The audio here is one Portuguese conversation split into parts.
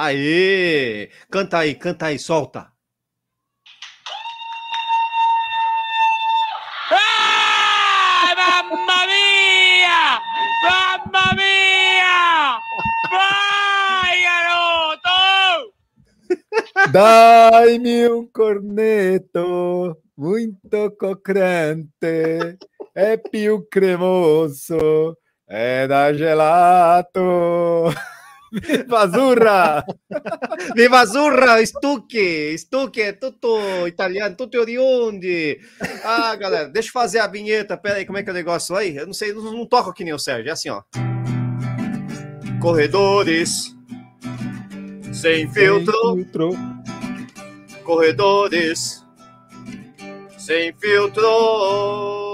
Aê! Canta aí, canta aí, solta. Ah, mamma mia! Mamma mia! Vai, garoto! Dai-me um corneto muito cocrante, é più cremoso, é da gelato. Viva Zurra! Viva Zurra, Stuque! Stuque é tudo italiano, tudo oriundi. Ah, galera, deixa eu fazer a vinheta. Pera aí, como é que é o negócio aí? Eu não sei, não, não toco aqui nem o Sérgio. É assim, ó. Corredores sem filtro. Sem filtro. Corredores sem filtro.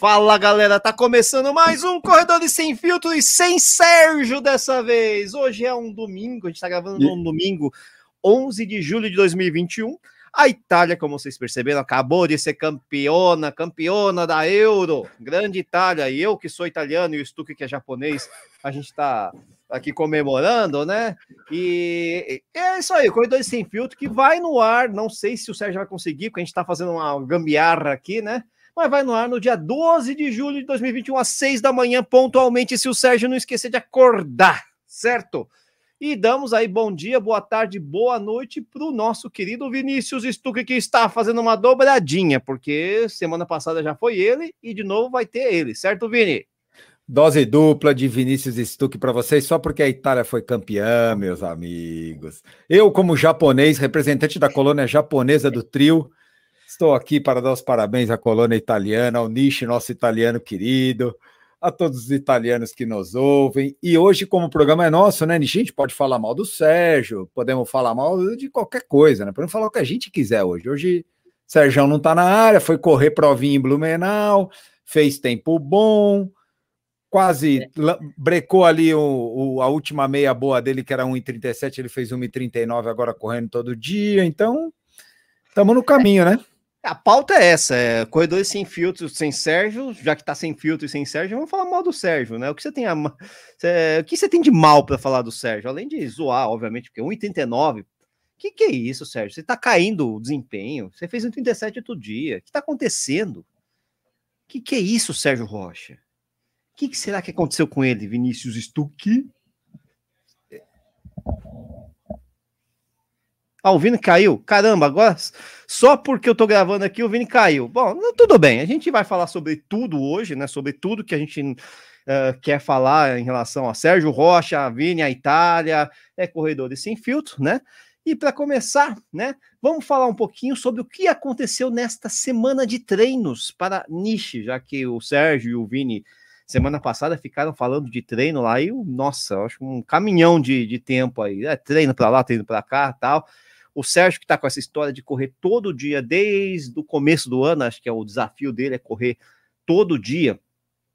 Fala galera, tá começando mais um Corredores Sem Filtro e sem Sérgio dessa vez. Hoje é um domingo, a gente tá gravando num domingo, 11 de julho de 2021. A Itália, como vocês perceberam, acabou de ser campeona, campeona da Euro. Grande Itália. E eu, que sou italiano, e o Stuque, que é japonês, a gente tá aqui comemorando, né? E é isso aí, Corredores Sem Filtro, que vai no ar. Não sei se o Sérgio vai conseguir, porque a gente tá fazendo uma gambiarra aqui, né? Mas vai no ar no dia 12 de julho de 2021, às 6 da manhã, pontualmente, se o Sérgio não esquecer de acordar, certo? E damos aí bom dia, boa tarde, boa noite para o nosso querido Vinícius Stuck, que está fazendo uma dobradinha, porque semana passada já foi ele e de novo vai ter ele, certo, Vini? Dose dupla de Vinícius Stuck para vocês, só porque a Itália foi campeã, meus amigos. Eu, como japonês, representante da colônia japonesa do trio, estou aqui para dar os parabéns à colônia italiana, ao Nishi, nosso italiano querido, a todos os italianos que nos ouvem. E hoje, como o programa é nosso, né, Nishi, a gente pode falar mal do Sérgio, podemos falar mal de qualquer coisa, né? Podemos falar o que a gente quiser hoje. Hoje, Sérgio não está na área, foi correr provinha em Blumenau, fez tempo bom, quase é. brecou ali o, o, a última meia boa dele, que era 1,37, ele fez 1,39 agora correndo todo dia, então estamos no caminho, né? A pauta é essa, é corredores sem filtro, sem Sérgio, já que tá sem filtro e sem Sérgio, vamos falar mal do Sérgio, né? O que você tem, a, o que você tem de mal para falar do Sérgio? Além de zoar, obviamente, porque 1,89, que que é isso, Sérgio? Você tá caindo o desempenho, você fez 1,37 outro dia, o que tá acontecendo? Que que é isso, Sérgio Rocha? O que, que será que aconteceu com ele, Vinícius Stuck? Ah, o Vini caiu? Caramba, agora só porque eu tô gravando aqui o Vini caiu. Bom, tudo bem, a gente vai falar sobre tudo hoje, né? Sobre tudo que a gente uh, quer falar em relação a Sérgio Rocha, a Vini, a Itália, é corredores sem filtro, né? E para começar, né, vamos falar um pouquinho sobre o que aconteceu nesta semana de treinos para Niche, já que o Sérgio e o Vini semana passada ficaram falando de treino lá e, nossa, acho um caminhão de, de tempo aí, é, treino para lá, treino para cá, tal. O Sérgio, que está com essa história de correr todo dia, desde o começo do ano, acho que é o desafio dele, é correr todo dia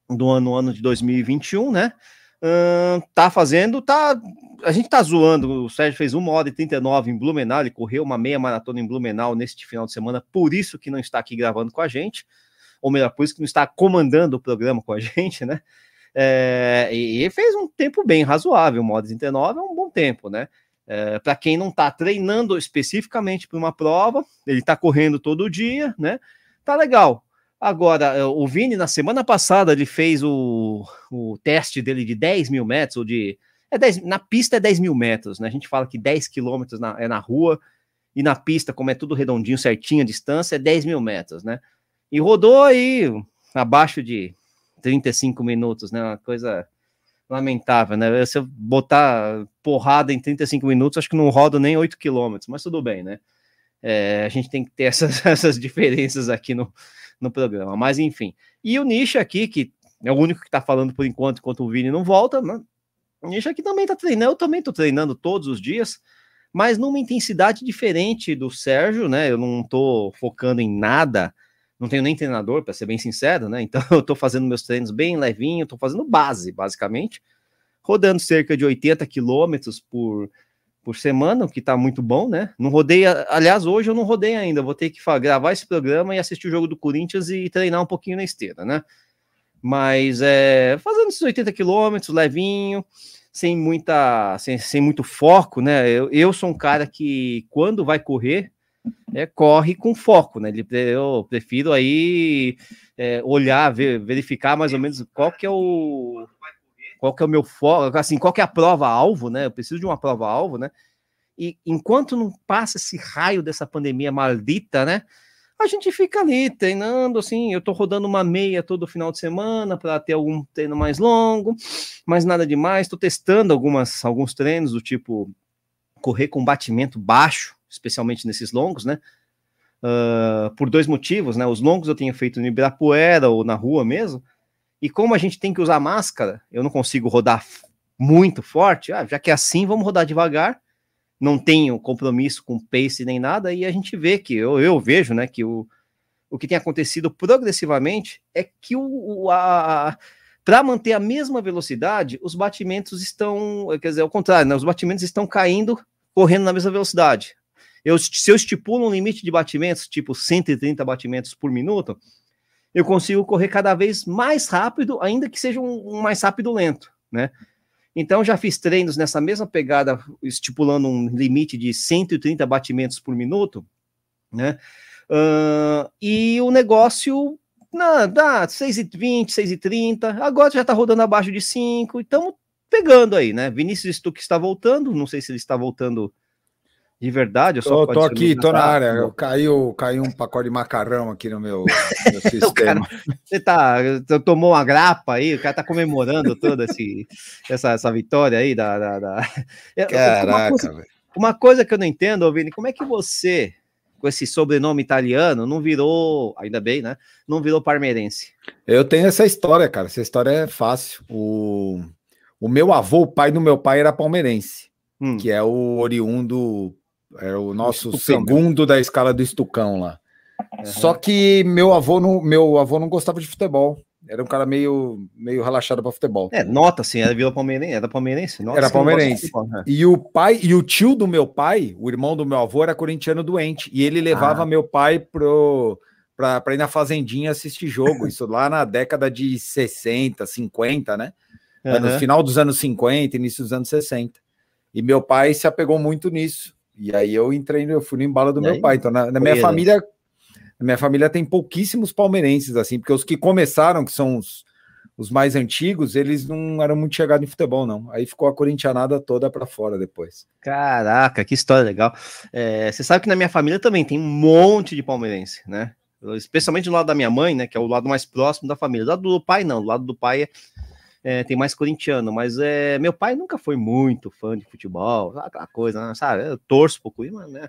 do ano, ano de 2021, né? Uh, tá fazendo, tá. A gente tá zoando. O Sérgio fez uma hora e 39 em Blumenau, ele correu uma meia maratona em Blumenau neste final de semana, por isso que não está aqui gravando com a gente, ou melhor, por isso que não está comandando o programa com a gente, né? É, e fez um tempo bem razoável, uma hora e 39 é um bom tempo, né? É, para quem não está treinando especificamente para uma prova, ele está correndo todo dia, né? Tá legal. Agora, é, o Vini, na semana passada, ele fez o, o teste dele de 10 mil metros, ou de. É 10, na pista é 10 mil metros, né? A gente fala que 10 quilômetros na, é na rua, e na pista, como é tudo redondinho, certinho a distância, é 10 mil metros, né? E rodou aí abaixo de 35 minutos, né? Uma coisa lamentável, né? Se eu botar porrada em 35 minutos, acho que não roda nem 8 quilômetros, mas tudo bem, né? É, a gente tem que ter essas, essas diferenças aqui no, no programa, mas enfim. E o Nish aqui, que é o único que tá falando por enquanto, enquanto o Vini não volta, né? O Nish aqui também tá treinando, eu também tô treinando todos os dias, mas numa intensidade diferente do Sérgio, né? Eu não tô focando em nada não tenho nem treinador, para ser bem sincero, né? Então eu estou fazendo meus treinos bem levinho, estou fazendo base, basicamente, rodando cerca de 80 quilômetros por, por semana, o que está muito bom, né? Não rodei, aliás, hoje eu não rodei ainda, vou ter que gravar esse programa e assistir o jogo do Corinthians e treinar um pouquinho na esteira, né? Mas é, fazendo esses 80 quilômetros, levinho, sem muita, sem, sem muito foco, né? Eu, eu sou um cara que quando vai correr, é, corre com foco, né? Eu prefiro aí é, olhar, ver, verificar mais ou menos qual que é o qual que é o meu foco, assim, qual que é a prova alvo, né? Eu preciso de uma prova alvo, né? E enquanto não passa esse raio dessa pandemia maldita, né? A gente fica ali treinando, assim. Eu tô rodando uma meia todo final de semana para ter algum treino mais longo, mas nada demais. Tô testando algumas, alguns treinos do tipo correr com batimento baixo, especialmente nesses longos, né? Uh, por dois motivos, né? Os longos eu tenho feito no Ibirapuera ou na rua mesmo, e como a gente tem que usar máscara, eu não consigo rodar muito forte, ah, já que é assim, vamos rodar devagar, não tenho compromisso com pace nem nada, e a gente vê que, eu, eu vejo, né, que o, o que tem acontecido progressivamente é que o, a, para manter a mesma velocidade, os batimentos estão, quer dizer, ao contrário, né, os batimentos estão caindo, correndo na mesma velocidade. Eu, se eu estipulo um limite de batimentos, tipo 130 batimentos por minuto, eu consigo correr cada vez mais rápido, ainda que seja um, um mais rápido lento, né? Então, já fiz treinos nessa mesma pegada, estipulando um limite de 130 batimentos por minuto, né? Uh, e o negócio não, dá 6,20, 6,30, agora já está rodando abaixo de 5, então pegando aí, né? Vinícius Stuck está voltando, não sei se ele está voltando de verdade, eu só tô, tô aqui, tô na área. Caiu, caiu um pacote de macarrão aqui no meu, meu sistema. Cara, você tá, tomou uma grapa aí, o cara tá comemorando toda esse, essa, essa vitória aí da. da, da... Caraca, uma coisa, uma coisa que eu não entendo, Vini, como é que você, com esse sobrenome italiano, não virou, ainda bem, né? Não virou parmeirense? Eu tenho essa história, cara. Essa história é fácil. O, o meu avô, o pai do meu pai, era palmeirense. Hum. Que é o oriundo era o nosso Estucão, segundo da escala do Estucão lá. Uhum. Só que meu avô não, meu avô não gostava de futebol. Era um cara meio, meio relaxado para futebol. É, nota assim, era Vila Palmeirense, era palmeirense, nota, era palmeirense. Né? E o pai e o tio do meu pai, o irmão do meu avô era corintiano doente e ele levava ah. meu pai pro para ir na fazendinha assistir jogo, isso lá na década de 60, 50, né? Uhum. No final dos anos 50, início dos anos 60. E meu pai se apegou muito nisso. E aí eu entrei, eu fui no embalo do e meu aí, pai. Então, na, na minha família, na minha família tem pouquíssimos palmeirenses, assim, porque os que começaram, que são os, os mais antigos, eles não eram muito chegados em futebol, não. Aí ficou a corintianada toda para fora depois. Caraca, que história legal. É, você sabe que na minha família também tem um monte de palmeirense, né? Especialmente do lado da minha mãe, né? Que é o lado mais próximo da família. Do lado do pai, não. Do lado do pai é é, tem mais corintiano, mas é, meu pai nunca foi muito fã de futebol, aquela coisa, né, sabe? Eu torço um pouco, né?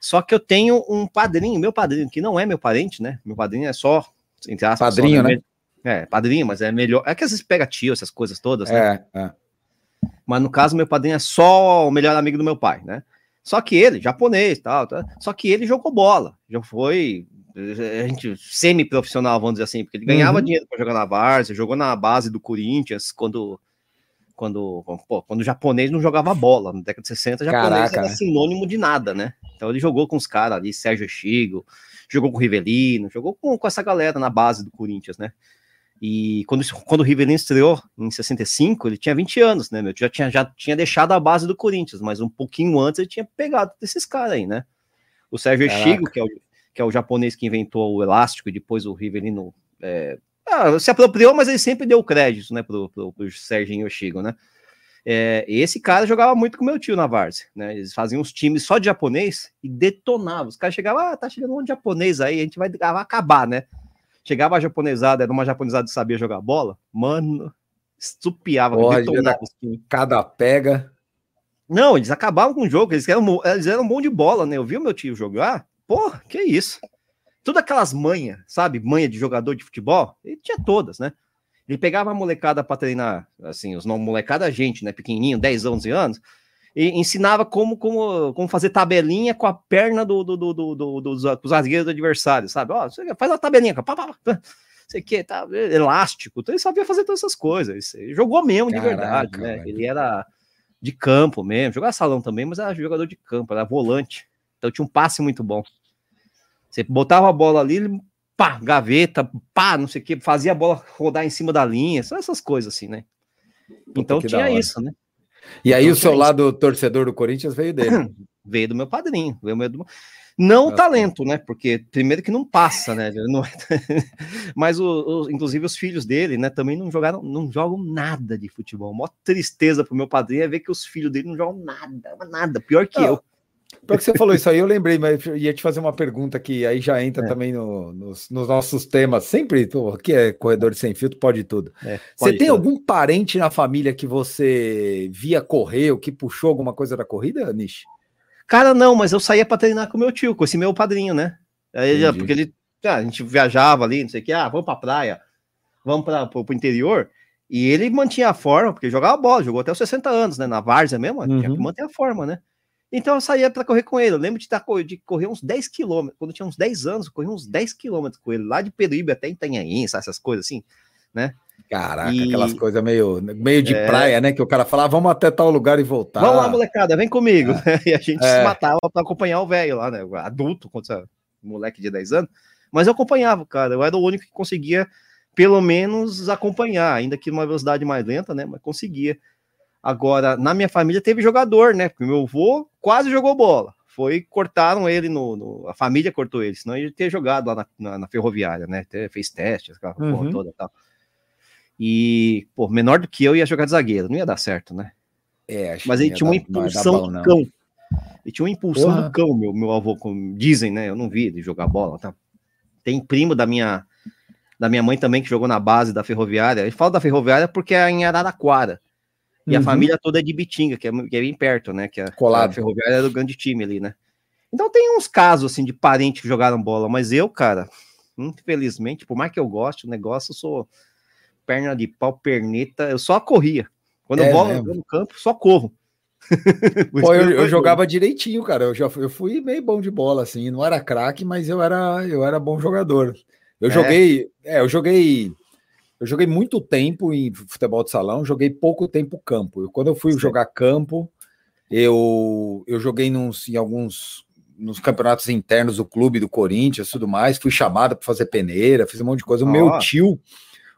Só que eu tenho um padrinho, meu padrinho, que não é meu parente, né? Meu padrinho é só, entre aspas, padrinho, só, né? É, padrinho, mas é melhor. É que às vezes pega tio, essas coisas todas, né? É, é. Mas no caso, meu padrinho é só o melhor amigo do meu pai, né? Só que ele, japonês tal, tal só que ele jogou bola, já foi a gente semi-profissional, vamos dizer assim, porque ele ganhava uhum. dinheiro para jogar na Várzea, jogou na base do Corinthians quando quando, pô, quando o japonês não jogava bola, na década de 60, japonês Caraca, era sinônimo de nada, né? Então ele jogou com os caras ali, Sérgio Chigo, jogou com o Rivelino, jogou com, com essa galera na base do Corinthians, né? E quando, quando o Rivelino estreou em 65, ele tinha 20 anos, né? Meu? Já tinha, já tinha deixado a base do Corinthians, mas um pouquinho antes ele tinha pegado desses caras aí, né? O Sérgio Caraca. Chigo, que é o, que é o japonês que inventou o elástico e depois o Rivelino é, ah, se apropriou, mas ele sempre deu crédito, né, pro, pro, pro Serginho Yoshigo, né? É, esse cara jogava muito com meu tio na Várzea, né? Eles faziam uns times só de japonês e detonavam. Os caras chegavam, ah, tá chegando um japonês aí, a gente vai, vai acabar, né? Chegava a japonesada, era uma japonesada que sabia jogar bola, mano, estupiava, Porra, detonava Cada pega. Não, eles acabavam com o jogo, eles eram, eles eram bom de bola, né? Eu vi o meu tio jogar, Porra, que isso. Todas aquelas manhas, sabe? Manha de jogador de futebol, ele tinha todas, né? Ele pegava a molecada para treinar, assim, os não molecada, gente, né? Pequenininho, 10, 11 anos, e ensinava como, como, como fazer tabelinha com a perna do, do, do, do, do, do dos zagueiros do adversário, sabe? Ó, faz uma tabelinha, pá, pá, pá, sei que, tá, elástico, então ele sabia fazer todas essas coisas. Ele jogou mesmo Caraca, de verdade, né? Velho. Ele era de campo mesmo, jogava salão também, mas era jogador de campo, era volante. Então tinha um passe muito bom. Você botava a bola ali, ele, pá, gaveta, pá, não sei o que, fazia a bola rodar em cima da linha, só essas coisas assim, né? Então tinha isso, né? E aí Então, o seu é isso. lado torcedor do Corinthians veio dele. Veio do meu padrinho. Veio do meu... Não o Nossa. talento, né? Porque primeiro que não passa, né? Não- Mas o, o- inclusive os filhos dele, né? Também não jogaram, não jogam nada de futebol. Mó tristeza pro meu padrinho é ver que os filhos dele não jogam nada, nada. Pior que Não, eu. Pior que você falou isso aí, eu lembrei, mas eu ia te fazer uma pergunta que aí já entra É. também no- nos, nos nossos temas. Sempre, pô, aqui é corredor sem filtro, pode tudo. É, Você pode tem ser. algum parente na família que você via correr ou que puxou alguma coisa da corrida, Nish? Cara, não, mas eu saía pra treinar com meu tio, com esse meu padrinho, né? Aí, Entendi. porque ele, ah, a gente viajava ali, não sei o que, ah, vamos pra praia, vamos para pro, pro interior. E ele mantinha a forma, porque jogava bola, jogou até os 60 anos, né? Na várzea mesmo, tinha que Uhum. manter a forma, né? Então eu saía pra correr com ele. Eu lembro de, tá, co- de correr uns 10 quilômetros. Quando eu tinha uns 10 anos, eu corri uns 10 quilômetros com ele, lá de Peruíbe até Itanhaém, sabe, essas coisas assim. Caraca, E- aquelas coisas meio, meio de É. praia, né? Que o cara fala, ah, vamos até tal lugar e voltar. Vamos lá, molecada, vem comigo. E a gente É. se matava pra acompanhar o velho lá, né? Adulto, contra moleque de 10 anos. Mas eu acompanhava, cara. Eu era o único que conseguia, pelo menos, acompanhar, ainda que numa velocidade mais lenta, né? Mas conseguia. Agora, na minha família teve jogador, né? Porque meu avô quase jogou bola. Foi, cortaram ele no, no- A família cortou ele, senão ele ia ter jogado lá na, na- na ferroviária, né? Até fez testes, aquela porra Uhum. toda e tal. E, pô, menor do que eu ia jogar de zagueiro, não ia dar certo, né? É, acho Mas que ele não tinha uma dar- impulsão bom, do cão. Ele tinha uma impulsão Porra. do cão, meu, meu avô, como dizem, né? Eu não vi ele jogar bola, tá? Tem primo da minha da minha mãe também que jogou na base da Ferroviária. Ele fala da Ferroviária porque é em Araraquara. E a Uhum. família toda é de Bitinga, que é, que é bem perto, né? Que a, Colado. a Ferroviária era o grande time ali, né? Então tem uns casos assim de parentes que jogaram bola, mas eu, cara, infelizmente, por mais que eu goste, o negócio eu sou perna de pau, perneta, eu só corria. Quando É eu mesmo? no campo, só corro. Pô, eu, eu jogava direitinho, cara. Eu já fui, eu fui meio bom de bola, assim. Não era craque, mas eu era, eu era bom jogador. Eu É? joguei, é, eu joguei, eu joguei muito tempo em futebol de salão, joguei pouco tempo campo. Eu, quando eu fui Certo. jogar campo, eu, eu joguei nos, em alguns nos campeonatos internos do clube do Corinthians, e tudo mais. Fui chamado para fazer peneira, fiz um monte de coisa. O meu tio,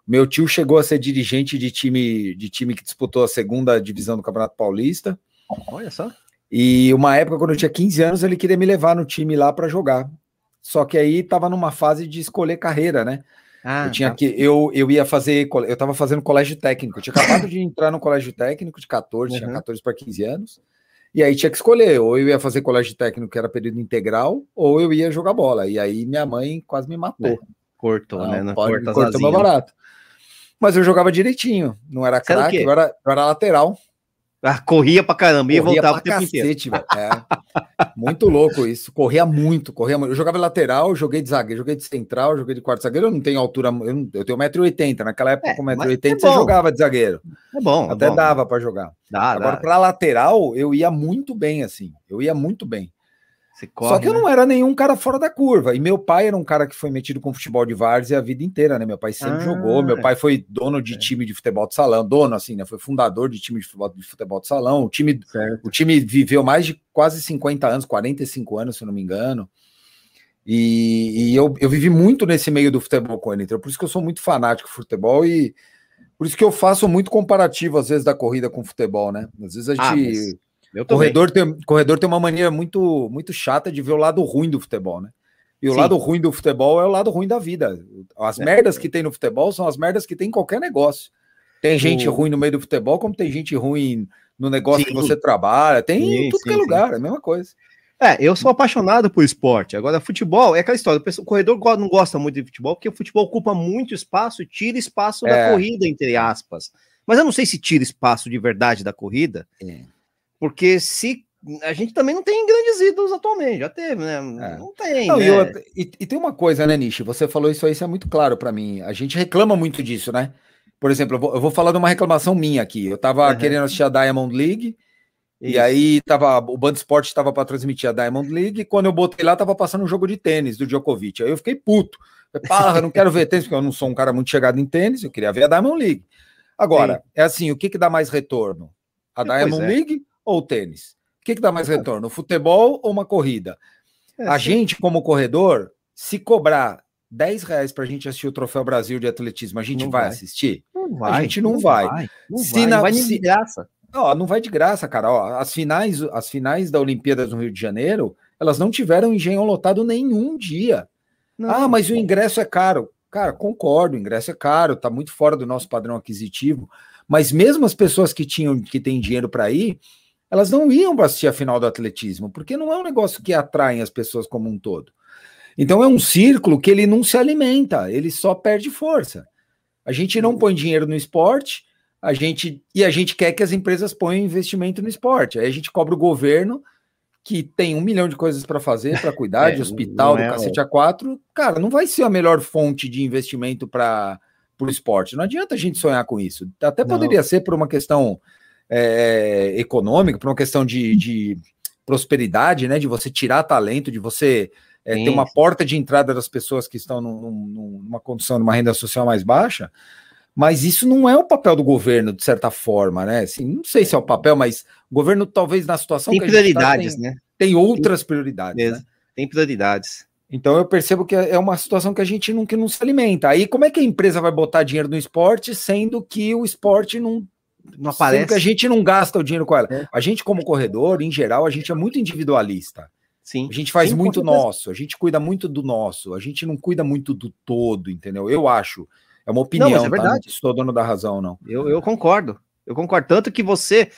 meu tio chegou a ser dirigente de time, de time que disputou a segunda divisão do Campeonato Paulista. Olha só. E uma época, quando eu tinha 15 anos, ele queria me levar no time lá para jogar. Só que aí tava numa fase de escolher carreira, né? Ah, eu tinha tá. que eu, eu ia fazer, eu tava fazendo colégio técnico. Eu tinha acabado de entrar no colégio técnico de 14, tinha Uhum. 14 para 15 anos. E aí tinha que escolher, ou eu ia fazer colégio técnico que era período integral, ou eu ia jogar bola. E aí minha mãe quase me matou. cortou, Não, né? Não pode, cortou meu barato. Mas eu jogava direitinho, não era Você craque, eu era, eu era lateral. Ah, corria pra caramba, ia Corria voltava o tempo inteiro. cacete, velho. É. Muito louco isso. Corria muito, corria muito. Eu jogava lateral, joguei de zagueiro, joguei de central, joguei de quarto zagueiro. Eu não tenho altura, eu, não- eu tenho 1,80m. Naquela época, É, com mas 1,80m, é você jogava de zagueiro. É bom. é Até bom. dava para jogar. Dá, Agora, para lateral, eu ia muito bem, assim. Eu ia muito bem. Você Só corre, que eu né? não era nenhum cara fora da curva. E meu pai era um cara que foi metido com futebol de várzea a vida inteira, né? Meu pai sempre Ah, jogou. Meu é. pai foi dono de time de futebol de salão, dono, assim, né? Foi fundador de time de futebol de, futebol de salão. O time Certo. o time viveu mais de quase 50 anos, 45 anos, se eu não me engano. E, e eu, eu vivi muito nesse meio do futebol com ele. Então, por isso que eu sou muito fanático de futebol e por isso que eu faço muito comparativo, às vezes, da corrida com o futebol, né? Às vezes a Ah, gente. mas Eu também. Corredor, tem, corredor tem uma maneira muito, muito chata de ver o lado ruim do futebol, né? E o Sim. lado ruim do futebol é o lado ruim da vida. As É. merdas que tem no futebol são as merdas que tem em qualquer negócio. Tem gente O- ruim no meio do futebol, como tem gente ruim no negócio Sim. que você trabalha. Tem Sim, em tudo que é sim, sim. lugar, é a mesma coisa. É, eu sou apaixonado por esporte. Agora, futebol é aquela história. O corredor não gosta muito de futebol, porque o futebol ocupa muito espaço, tira espaço da É. corrida, entre aspas. Mas eu não sei se tira espaço de verdade da corrida, É. porque se. A gente também não tem grandes ídolos atualmente, já teve, né? É. Não tem. Não, né? e, outra- e- e tem uma coisa, né, Nishi? Você falou isso aí, isso é muito claro para mim. A gente reclama muito disso, né? Por exemplo, eu vou, eu vou falar de uma reclamação minha aqui. Eu tava Aham. querendo assistir a Diamond League, e Isso. aí tava, o Band Sport estava para transmitir a Diamond League, e quando eu botei lá, tava passando um jogo de tênis do Djokovic. Aí eu fiquei puto. Falei, Porra, eu não quero ver tênis, porque eu não sou um cara muito chegado em tênis, eu queria ver a Diamond League. Agora, é assim, o que que dá mais retorno? A Diamond é. League ou o tênis? O que que dá mais retorno? O futebol ou uma corrida? É, A sim. gente, como corredor, se cobrar 10 reais para a gente assistir o Troféu Brasil de Atletismo, a gente Não vai, vai. assistir? Não a gente não vai. Não Se vai, na- não vai se- de graça. Ó, não vai de graça, cara. Ó, as finais, as finais da Olimpíadas no Rio de Janeiro, elas não tiveram engenho lotado nenhum dia. Não. Ah, mas o ingresso é caro. Cara, concordo, o ingresso é caro, tá muito fora do nosso padrão aquisitivo. Mas mesmo as pessoas que tinham que têm dinheiro para ir, elas não iam assistir a final do atletismo, porque não é um negócio que atrai as pessoas como um todo. Então é um círculo que ele não se alimenta, ele só perde força. A gente não põe dinheiro no esporte, a gente e a gente quer que as empresas ponham investimento no esporte. Aí a gente cobra o governo que tem um milhão de coisas para fazer, para cuidar é, de hospital, do é, cacete A4, cara, não vai ser a melhor fonte de investimento para o esporte. Não adianta a gente sonhar com isso. Até poderia não. ser por uma questão é, econômica, por uma questão de, de, prosperidade, né? De você tirar talento, de você é, ter uma porta de entrada das pessoas que estão num, numa condição de uma renda social mais baixa. Mas isso não é o papel do governo, de certa forma, né? Assim, não sei se é o papel, mas o governo, talvez, na situação tem que prioridades, tá, tem, né? Tem outras prioridades. Né? Tem prioridades. Então eu percebo que é uma situação que a gente não, que não se alimenta. Aí como é que a empresa vai botar dinheiro no esporte, sendo que o esporte não, não aparece? Sendo que a gente não gasta o dinheiro com ela. É. A gente, como corredor, em geral, a gente é muito individualista. Sim. A gente faz Sim, muito nosso, a gente cuida muito do nosso, a gente não cuida muito do todo, entendeu? Eu acho. É uma opinião, não, é tá? verdade. Tá? Estou dono da razão, não. Eu, eu concordo. Eu concordo. Tanto que você.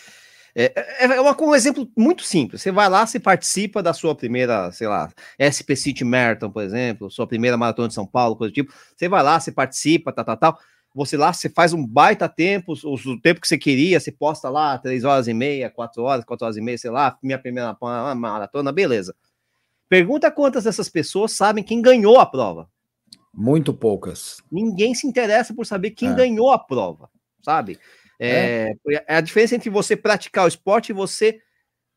É, é, é uma, um exemplo muito simples. Você vai lá, você participa da sua primeira, sei lá, SP City Marathon, por exemplo, sua primeira maratona de São Paulo, coisa do tipo. Você vai lá, você participa, tal, tal, tal. Você lá, você faz um baita tempo, o, tempo que você queria, você posta lá, três horas e meia, quatro horas, quatro horas e meia, sei lá, minha primeira maratona, beleza. Pergunta quantas dessas pessoas sabem quem ganhou a prova. Muito poucas. Ninguém se interessa por saber quem é. ganhou a prova, sabe? É, é. é, a diferença entre você praticar o esporte e você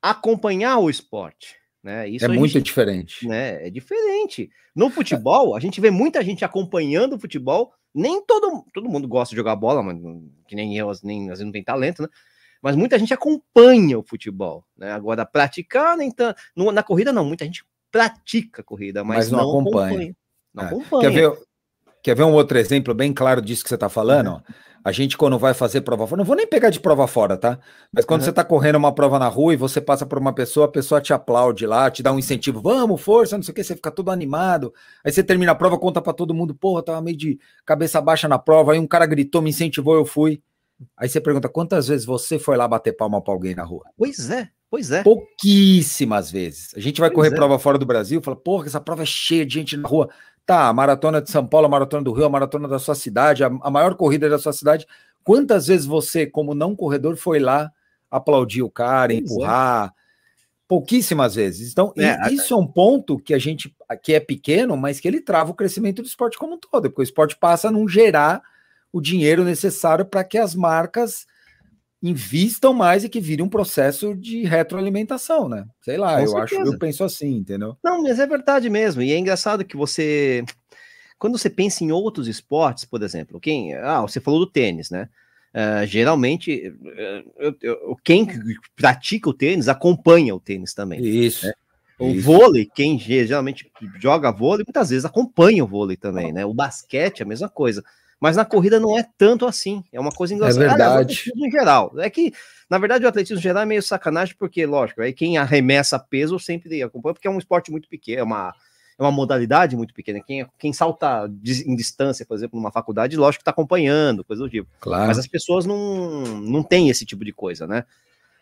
acompanhar o esporte. Né? Isso é muito gente, diferente. Né? É diferente. No futebol, a gente vê muita gente acompanhando o futebol. Nem todo, todo mundo gosta de jogar bola, mas, que nem eu, nem, às vezes não tem talento, né? Mas muita gente acompanha o futebol. Né? Agora, praticar, nem tanto. Na corrida, não. Muita gente pratica corrida, mas, mas não, não, acompanha. acompanha. Não é. acompanha. Quer ver, quer ver um outro exemplo bem claro disso que você está falando? Uhum. A gente, quando vai fazer prova fora, não vou nem pegar de prova fora, tá? Mas quando uhum. você está correndo uma prova na rua e você passa por uma pessoa, a pessoa te aplaude lá, te dá um incentivo, vamos, força, não sei o que, você fica todo animado. Aí você termina a prova, conta para todo mundo, porra, tava meio de cabeça baixa na prova, aí um cara gritou, me incentivou, eu fui. Aí você pergunta, quantas vezes você foi lá bater palma para alguém na rua? Pois é, pois é. Pouquíssimas vezes. A gente vai pois correr é. prova fora do Brasil, fala, porra, essa prova é cheia de gente na rua. Tá, a maratona de São Paulo, a maratona do Rio, a maratona da sua cidade, a, a maior corrida da sua cidade. Quantas vezes você, como não corredor, foi lá aplaudir o cara, pois é. empurrar? É. Pouquíssimas vezes. Então, é, isso é um ponto que a gente que é pequeno, mas que ele trava o crescimento do esporte como um todo, porque o esporte passa a não gerar o dinheiro necessário para que as marcas invistam mais e que vire um processo de retroalimentação, né? Sei lá, Com eu certeza. acho, eu penso assim, entendeu? Não, mas é verdade mesmo. E é engraçado que você quando você pensa em outros esportes, por exemplo, quem, ah, você falou do tênis, né? Uh, geralmente, uh, quem pratica o tênis acompanha o tênis também. Isso. Né? O Isso. vôlei, quem geralmente joga vôlei, muitas vezes acompanha o vôlei também, né? O basquete, a mesma coisa. Mas na corrida não é tanto assim. É uma coisa engraçada. É verdade. Aliás, geral. É que, na verdade, o atletismo geral é meio sacanagem, porque, lógico, aí quem arremessa peso sempre acompanha, porque é um esporte muito pequeno, é uma, é uma modalidade muito pequena. Quem, quem salta em distância, por exemplo, numa faculdade, lógico que está acompanhando, coisa do tipo. Claro. Mas as pessoas não, não têm esse tipo de coisa, né?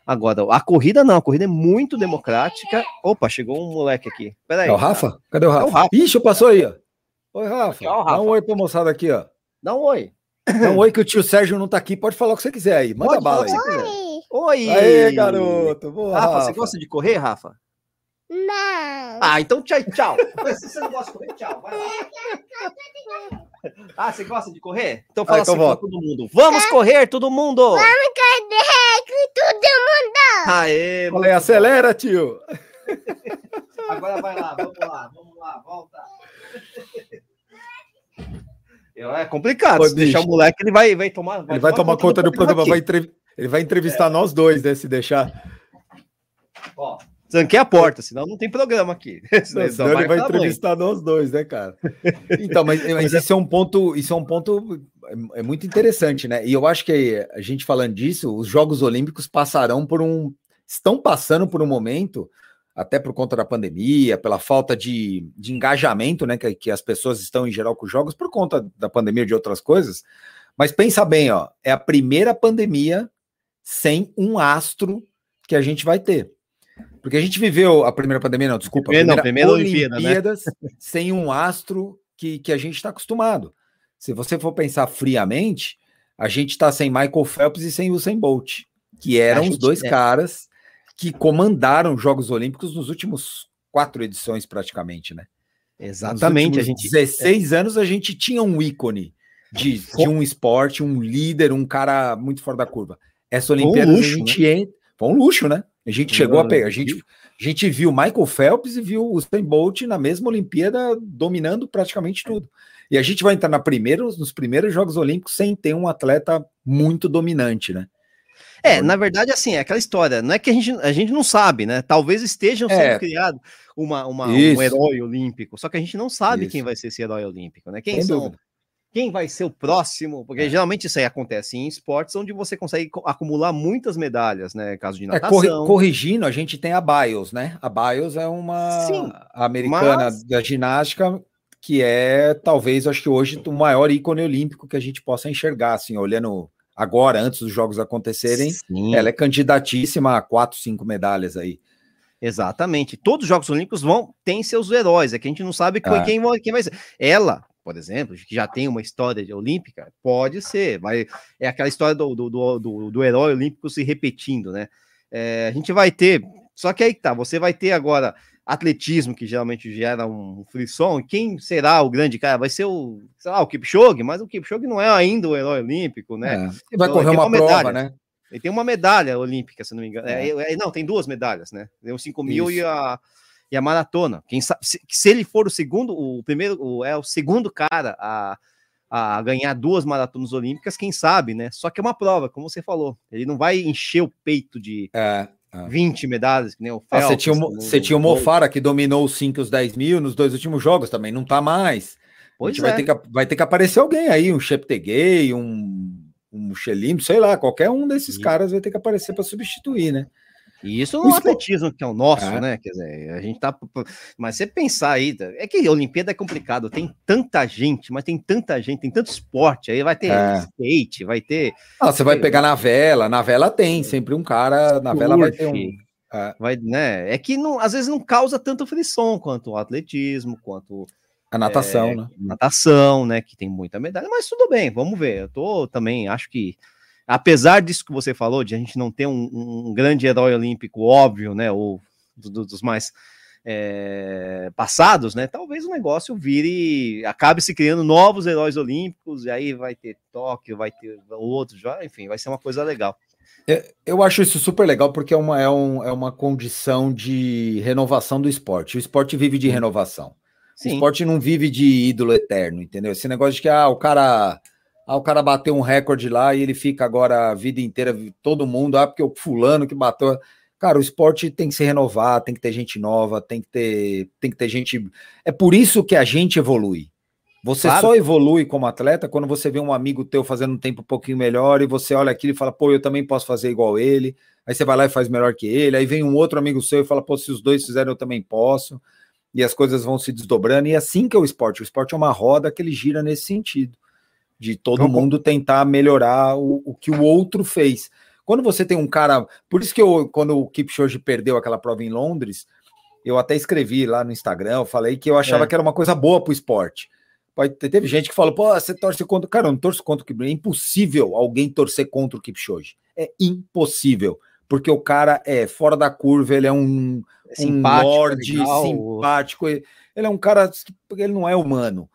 Agora, a corrida não, a corrida é muito democrática. Opa, chegou um moleque aqui. Peraí. É o Rafa? Cadê o Rafa? É o Rafa. Ixi, passou aí, ó. Oi, Rafa. Ó, Rafa. Dá um oi pra moçada aqui, ó. Dá um oi. Dá um oi que o tio Sérgio não tá aqui, pode falar o que você quiser aí. Manda pode bala aí. Oi. oi. Aê, garoto. Boa, Rafa, Rafa, você gosta de correr, Rafa? Não. Ah, então tchau, tchau. Se você não gosta de correr, tchau. Vai lá. Ah, você gosta de correr? Então fala ah, então assim pra todo mundo. Vamos correr, todo mundo! Vamos correr com todo mundo! Aê, Falei, acelera, tio! Agora vai lá, vamos lá, vamos lá, volta. É complicado. Pô, se deixar o moleque, ele vai, vai tomar. Vai ele vai tomar, conta, do, do programa, vai ele vai entrevistar é. nós dois, né? Se deixar. Ó, tranquei a porta, senão não tem programa aqui. Senão, senão ele vai entrevistar nós dois, né, cara? Então, mas, mas isso é um ponto, isso é um ponto é, é muito interessante, né? E eu acho que a gente falando disso, os Jogos Olímpicos passarão por um. estão passando por um momento, até por conta da pandemia, pela falta de, de engajamento, né? Que, que as pessoas estão em geral com os jogos, por conta da pandemia e de outras coisas. Mas pensa bem, ó, é a primeira pandemia sem um astro que a gente vai ter. Porque a gente viveu a primeira pandemia, não, desculpa, não, a primeira primeira Olimpíada, né? Olimpíadas sem um astro que, que a gente está acostumado. Se você for pensar friamente, a gente está sem Michael Phelps e sem Usain Bolt, que eram A os gente- dois é. caras que comandaram os Jogos Olímpicos nos últimos quatro edições, praticamente, né? Exatamente, a gente. últimos 16 anos a gente tinha um ícone de, de um esporte, um líder, um cara muito fora da curva. Essa um Olimpíada luxo, a gente en- foi um luxo, né? A gente chegou a pegar, a gente, a gente viu Michael Phelps e viu o Usain Bolt na mesma Olimpíada dominando praticamente tudo. E a gente vai entrar na primeira, nos primeiros Jogos Olímpicos sem ter um atleta muito dominante, né? É, na verdade, assim, é aquela história. Não é que a gente, a gente não sabe, né? Talvez estejam sendo É. criado uma, uma- um herói olímpico, só que a gente não sabe quem Isso. vai ser esse herói olímpico, né? Quem Sem são, dúvida. quem vai ser o próximo? Porque É. geralmente isso aí acontece em esportes onde você consegue co- acumular muitas medalhas, né? Caso de É, natação. corri- corrigindo, a gente tem a Bios, né? A Bios é uma Sim, americana mas- da ginástica que é, talvez, acho que hoje, o maior ícone olímpico que a gente possa enxergar, assim, olhando agora, antes dos jogos acontecerem, Sim, ela é candidatíssima a quatro, cinco medalhas aí. exatamente. Todos os Jogos Olímpicos vão ter seus heróis, é que a gente não sabe quem, É. quem, vai- quem vai ser. Ela, por exemplo, que já tem uma história de olímpica, pode ser, vai, é aquela história do, do, do, do- herói olímpico se repetindo, né? É, a gente vai ter, só que aí tá, você vai ter agora atletismo, que geralmente gera um frisson, quem será o grande cara? Vai ser o, sei lá, o Kipchoge, mas o Kipchoge não é ainda o herói olímpico, né? É. E vai Então, correr uma uma prova, medalha. né? Ele tem uma medalha olímpica, se não me engano. É. É, é, não, tem duas medalhas, né? Tem o 5 mil e a, e a maratona. Quem sabe, se, se ele for o segundo, o primeiro, o, é o segundo cara a, a ganhar duas maratonas olímpicas, quem sabe, né? Só que é uma prova, como você falou. Ele não vai encher o peito de É. é. 20 medalhas, que nem o Ah, você, Phelps, tinha o- você tinha o. Mofara que dominou os 5 e os 10 mil nos dois últimos jogos também, não tá mais. Pois é. vai, ter que, vai ter que aparecer alguém aí, um Cheptegei, um, um Muxelim, sei lá, qualquer um desses caras vai ter que aparecer para substituir, né? E isso O no espo- atletismo, que é o nosso, É. né? Quer dizer, a gente tá. Mas você pensar aí, tá, é que a Olimpíada é complicado, tem tanta gente, mas tem tanta gente, tem tanto esporte, aí vai ter É. skate, vai ter. Ah, você vai pegar na vela, na vela tem sempre um cara, na vela vai ter um. é, Vai, né? É que não, às vezes não causa tanto frição quanto o atletismo, quanto a natação, É, né? natação, né? Que tem muita medalha, mas tudo bem, vamos ver. Eu tô também, acho que, apesar disso que você falou, de a gente não ter um, um grande herói olímpico óbvio, né? Ou do- do- dos mais é, passados, né? Talvez o negócio vire, acabe se criando novos heróis olímpicos, e aí vai ter Tóquio, vai ter outros, já, enfim, vai ser uma coisa legal. Eu acho isso super legal porque é uma, é, um, é uma condição de renovação do esporte. O esporte vive de renovação. O Sim, esporte não vive de ídolo eterno, entendeu? Esse negócio de que ah, o cara, ah, o cara bateu um recorde lá e ele fica agora a vida inteira, todo mundo, ah, porque o fulano que bateu. Cara, o esporte tem que se renovar, tem que ter gente nova, tem que ter, tem que ter gente. É por isso que a gente evolui. Você Claro. só evolui como atleta quando você vê um amigo teu fazendo um tempo um pouquinho melhor e você olha aquilo e fala, pô, eu também posso fazer igual ele. Aí você vai lá e faz melhor que ele. Aí vem um outro amigo seu e fala, pô, se os dois fizerem, eu também posso. E as coisas vão se desdobrando. E é assim que é o esporte. O esporte é uma roda que ele gira nesse sentido. De todo mundo tentar melhorar o, o que o outro fez. Quando você tem um cara. Por isso que eu, quando o Kipchoge perdeu aquela prova em Londres, eu até escrevi lá no Instagram, eu falei que eu achava É. que era uma coisa boa para o esporte. Teve gente que falou, pô, você torce contra. Cara, eu não torço contra o Kipchoge. É impossível alguém torcer contra o Kipchoge. É impossível. Porque o cara é fora da curva, ele é um, é um simpático, é lorde legal, simpático. Ele ele é um cara. Ele não é humano.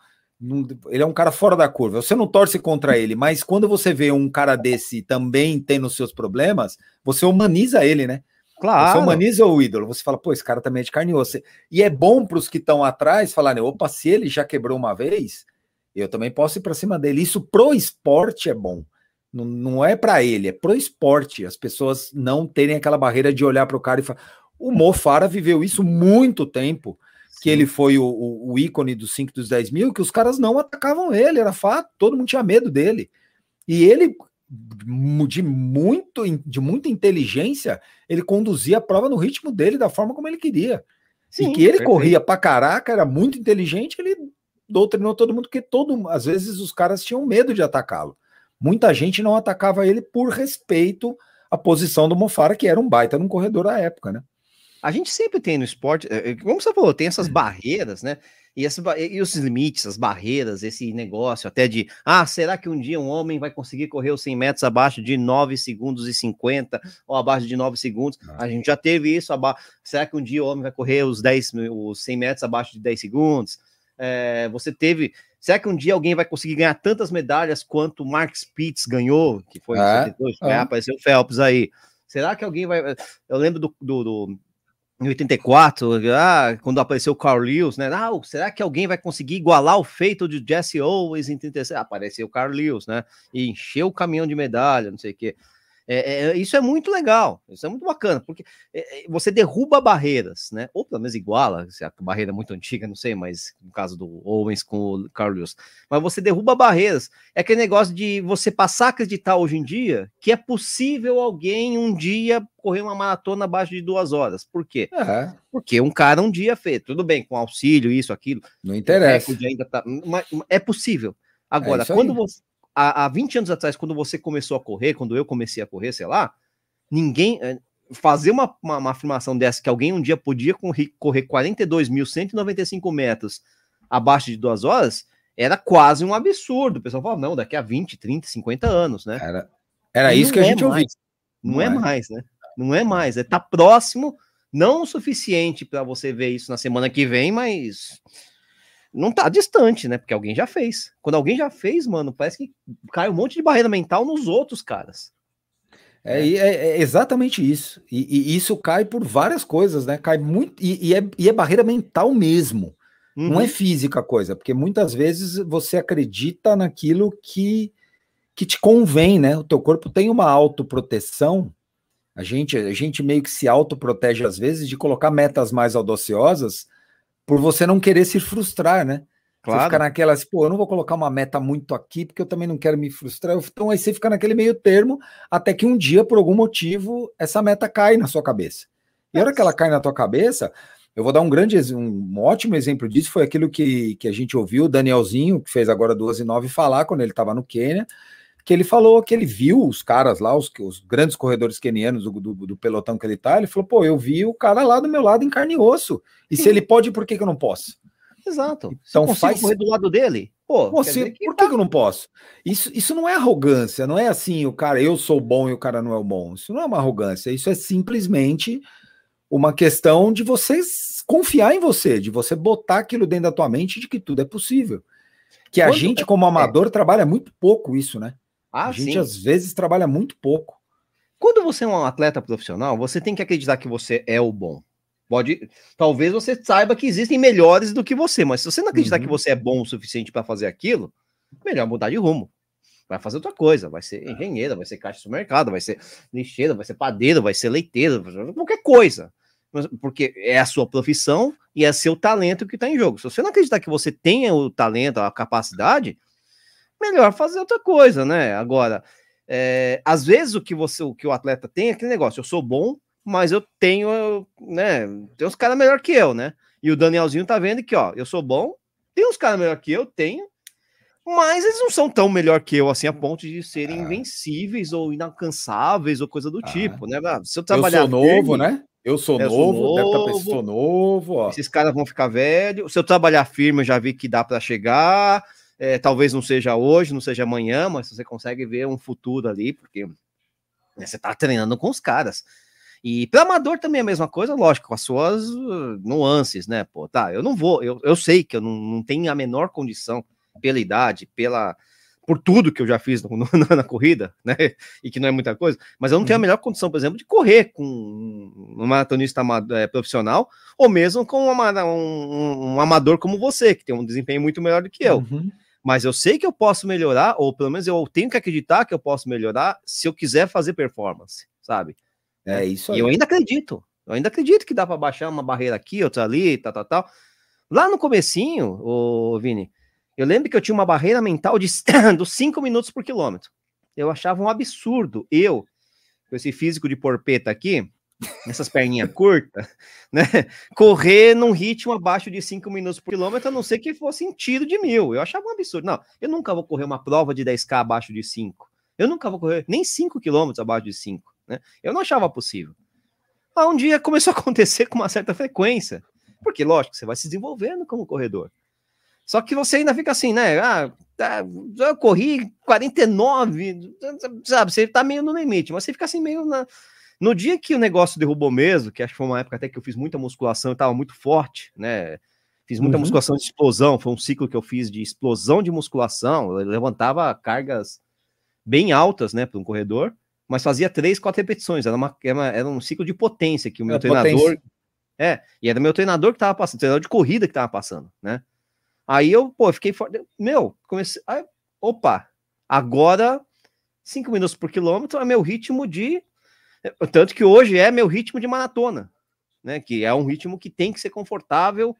Ele é um cara fora da curva. Você não torce contra ele, mas quando você vê um cara desse também tendo seus problemas, você humaniza ele, né? Você Claro, humaniza o ídolo. Você fala, pô, esse cara também é de carne e osso. E é bom para os que estão atrás falarem, opa, se ele já quebrou uma vez, eu também posso ir para cima dele. Isso pro esporte é bom. Não, não é para ele, é pro esporte. As pessoas não terem aquela barreira de olhar para o cara e falar. O Mo Farah viveu isso muito tempo. Que ele foi o, o, o ícone dos 5 dos 10 mil, que os caras não atacavam ele, era fato, todo mundo tinha medo dele. E ele, de, muito, de muita inteligência, ele conduzia a prova no ritmo dele, da forma como ele queria. Sim, e que ele perfeito. corria pra caraca, era muito inteligente, ele doutrinou todo mundo, porque todo, às vezes os caras tinham medo de atacá-lo. Muita gente não atacava ele por respeito à posição do Mofara, que era um baita num corredor à época, né? A gente sempre tem no esporte, eh, eh, como você falou, tem essas uhum. barreiras, né? E, essa, e os limites, as barreiras, esse negócio até de, ah, será que um dia um homem vai conseguir correr os 100 metros abaixo de 9 segundos e 50 ou abaixo de 9 segundos? A gente já teve isso, será que um dia o homem vai correr os 10, os 100 metros abaixo de 10 segundos? É, você teve, será que um dia alguém vai conseguir ganhar tantas medalhas quanto o Mark Spitz ganhou, que foi em é, 72, é. apareceu o Phelps aí. Será que alguém vai. Eu lembro do, do, do em 84, ah, quando apareceu o Carl Lewis, né? Ah, será que alguém vai conseguir igualar o feito de Jesse Owens em 36? Ah, apareceu o Carl Lewis, né? E encheu o caminhão de medalha, não sei o quê. É, é, isso é muito legal, isso é muito bacana, porque é, é, você derruba barreiras, né? Ou pelo menos iguala, se a barreira é muito antiga, não sei, mas no caso do Owens com o Carlos, mas você derruba barreiras. É aquele negócio de você passar a acreditar hoje em dia que é possível alguém um dia correr uma maratona abaixo de duas horas. Por quê? É. Porque um cara um dia fez, tudo bem, com auxílio, isso, aquilo. Não interessa. Tá, é possível. Agora, é quando você há, há 20 anos atrás, quando você começou a correr, quando eu comecei a correr, sei lá, ninguém. Eh, fazer uma, uma, uma afirmação dessa que alguém um dia podia correr, correr 42.195 metros abaixo de duas horas era quase um absurdo. O pessoal falava, não, daqui a 20, 30, 50 anos, né? Era, era isso que a é gente ouvia. Não, não é, é, mais, né? Não é mais. É tá próximo, não o suficiente para você ver isso na semana que vem, mas não tá distante, né? Porque alguém já fez. Quando alguém já fez, mano, parece que cai um monte de barreira mental nos outros caras. É, é, é exatamente isso. E, e, isso cai por várias coisas, né? Cai muito. E, e, é, e é barreira mental mesmo. Uhum. Não é uhum. física a coisa, porque muitas vezes você acredita naquilo que, que te convém, né? O teu corpo tem uma autoproteção. A gente, a gente meio que se autoprotege às vezes de colocar metas mais audaciosas por você não querer se frustrar, né? Claro. Você fica naquelas, pô, eu não vou colocar uma meta muito aqui, porque eu também não quero me frustrar. Então aí você fica naquele meio termo, até que um dia, por algum motivo, essa meta cai na sua cabeça. E a hora que ela cai na tua cabeça, eu vou dar um grande, um ótimo exemplo disso, foi aquilo que, que a gente ouviu o Danielzinho, que fez agora 12 e 9, falar quando ele estava no Quênia, que ele falou que ele viu os caras lá, os, os grandes corredores quenianos do, do, do, pelotão que ele tá, ele falou, pô, eu vi o cara lá do meu lado em carne e osso. E Sim. se ele pode, por que, que eu não posso? Exato. Então faz correr do lado dele. Pô, você, que por que, tá... que eu não posso? Isso, isso não é arrogância, não é assim, o cara, eu sou bom e o cara não é o bom. Isso não é uma arrogância, isso é simplesmente uma questão de você confiar em você, de você botar aquilo dentro da tua mente de que tudo é possível. Que Quando a gente, como é amador, é. trabalha muito pouco isso, né? Ah, a gente sim. às vezes trabalha muito pouco. Quando você é um atleta profissional, você tem que acreditar que você é o bom. Pode, talvez você saiba que existem melhores do que você, mas se você não acreditar uhum. que você é bom o suficiente para fazer aquilo, melhor mudar de rumo. Vai fazer outra coisa, vai ser engenheira, vai ser caixa de supermercado, vai ser lixeira, vai ser padeiro, vai ser leiteira, qualquer coisa. Porque é a sua profissão e é seu talento que está em jogo. Se você não acreditar que você tenha o talento, a capacidade, melhor fazer outra coisa, né? Agora, é, às vezes o que você, o que o atleta tem é aquele negócio, eu sou bom, mas eu tenho, né? Tem uns caras melhor que eu, né? E o Danielzinho tá vendo que, ó, eu sou bom, tem uns caras melhor que eu, tenho, mas eles não são tão melhor que eu, assim, a ponto de serem ah. invencíveis ou inalcançáveis ou coisa do ah. tipo, né? Se eu trabalhar. Eu sou novo, firme, né? Eu sou eu novo, sou novo, deve estar novo. Ó. Esses caras vão ficar velhos. Se eu trabalhar firme, eu já vi que dá para chegar. É, talvez não seja hoje, não seja amanhã, mas você consegue ver um futuro ali, porque né, você está treinando com os caras. E para amador também é a mesma coisa, lógico, com as suas uh, nuances, né? Pô, tá, eu não vou, eu, eu sei que eu não, não tenho a menor condição pela idade, pela por tudo que eu já fiz no, no, na corrida, né? E que não é muita coisa, mas eu não tenho a uhum. melhor condição, por exemplo, de correr com um maratonista é, profissional, ou mesmo com um, um, um, amador como você, que tem um desempenho muito melhor do que eu. Uhum mas eu sei que eu posso melhorar, ou pelo menos eu tenho que acreditar que eu posso melhorar se eu quiser fazer performance, sabe? É isso aí. E eu ainda acredito, eu ainda acredito que dá para baixar uma barreira aqui, outra ali, tal, tal, tal. Lá no comecinho, ô Vini, eu lembro que eu tinha uma barreira mental de dos 5 minutos por quilômetro. Eu achava um absurdo. Eu, com esse físico de porpeta aqui, essas perninhas curtas, né? Correr num ritmo abaixo de 5 minutos por quilômetro, a não ser que fosse em tiro de mil. Eu achava um absurdo. Não, eu nunca vou correr uma prova de 10K abaixo de 5. Eu nunca vou correr nem 5 quilômetros abaixo de 5. Né? Eu não achava possível. Aí um dia começou a acontecer com uma certa frequência. Porque, lógico, você vai se desenvolvendo como corredor. Só que você ainda fica assim, né? Ah, tá, eu corri 49, sabe? Você tá meio no limite, mas você fica assim meio na. No dia que o negócio derrubou mesmo, que acho que foi uma época até que eu fiz muita musculação e tava muito forte, né? Fiz muita uhum. musculação de explosão, foi um ciclo que eu fiz de explosão de musculação, eu levantava cargas bem altas, né, para um corredor, mas fazia três, quatro repetições, era, uma, era, era um ciclo de potência que o meu é, treinador... Potência. É, e era meu treinador que tava passando, treinador de corrida que tava passando, né? Aí eu, pô, fiquei forte. Meu, comecei. Aí, opa, agora 5 minutos por quilômetro é meu ritmo de. Tanto que hoje é meu ritmo de maratona, né? Que é um ritmo que tem que ser confortável.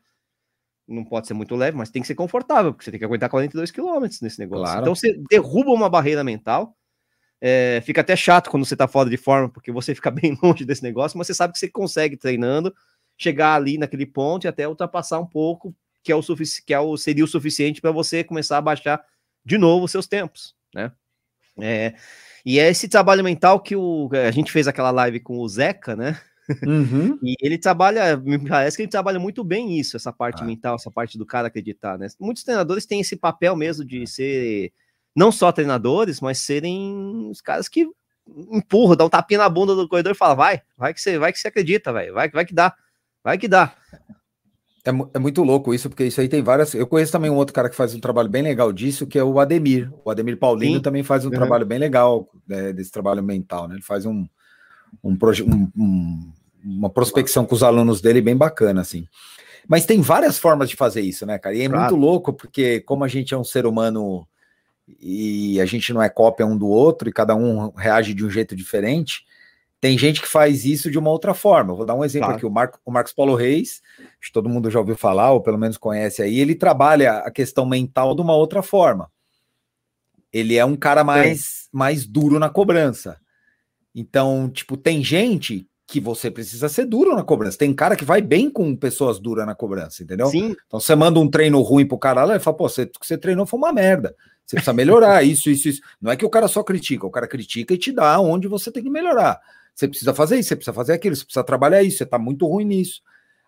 Não pode ser muito leve, mas tem que ser confortável, porque você tem que aguentar 42 quilômetros nesse negócio. Claro. Então você derruba uma barreira mental. É, fica até chato quando você tá fora de forma, porque você fica bem longe desse negócio, mas você sabe que você consegue treinando chegar ali naquele ponto e até ultrapassar um pouco que é o que é o, seria o suficiente para você começar a baixar de novo os seus tempos, né? É, e é esse trabalho mental que o, a gente fez aquela live com o Zeca, né? Uhum. e ele trabalha, me parece que ele trabalha muito bem isso, essa parte ah. mental, essa parte do cara acreditar, né? Muitos treinadores têm esse papel mesmo de ser não só treinadores, mas serem os caras que empurram, dá um tapinha na bunda do corredor e fala: vai, vai que você vai que você acredita, vai, vai, vai que dá, vai que dá. É, é, muito louco isso, porque isso aí tem várias. Eu conheço também um outro cara que faz um trabalho bem legal disso, que é o Ademir. O Ademir Paulino Sim. também faz um uhum. trabalho bem legal né, desse trabalho mental, né? Ele faz um, um, um, um, uma prospecção com os alunos dele bem bacana, assim. Mas tem várias formas de fazer isso, né, cara? E é claro. muito louco, porque como a gente é um ser humano e a gente não é cópia um do outro, e cada um reage de um jeito diferente, tem gente que faz isso de uma outra forma. Eu vou dar um exemplo claro. aqui. O, Marco, o Marcos Paulo Reis, que todo mundo já ouviu falar, ou pelo menos conhece aí, ele trabalha a questão mental de uma outra forma. Ele é um cara mais, mais duro na cobrança. Então, tipo, tem gente que você precisa ser duro na cobrança. Tem cara que vai bem com pessoas duras na cobrança, entendeu? Sim. Então você manda um treino ruim pro cara lá e fala, pô, você, você treinou foi uma merda. Você precisa melhorar isso, isso, isso. Não é que o cara só critica, o cara critica e te dá onde você tem que melhorar. Você precisa fazer isso, você precisa fazer aquilo, você precisa trabalhar isso, você está muito ruim nisso.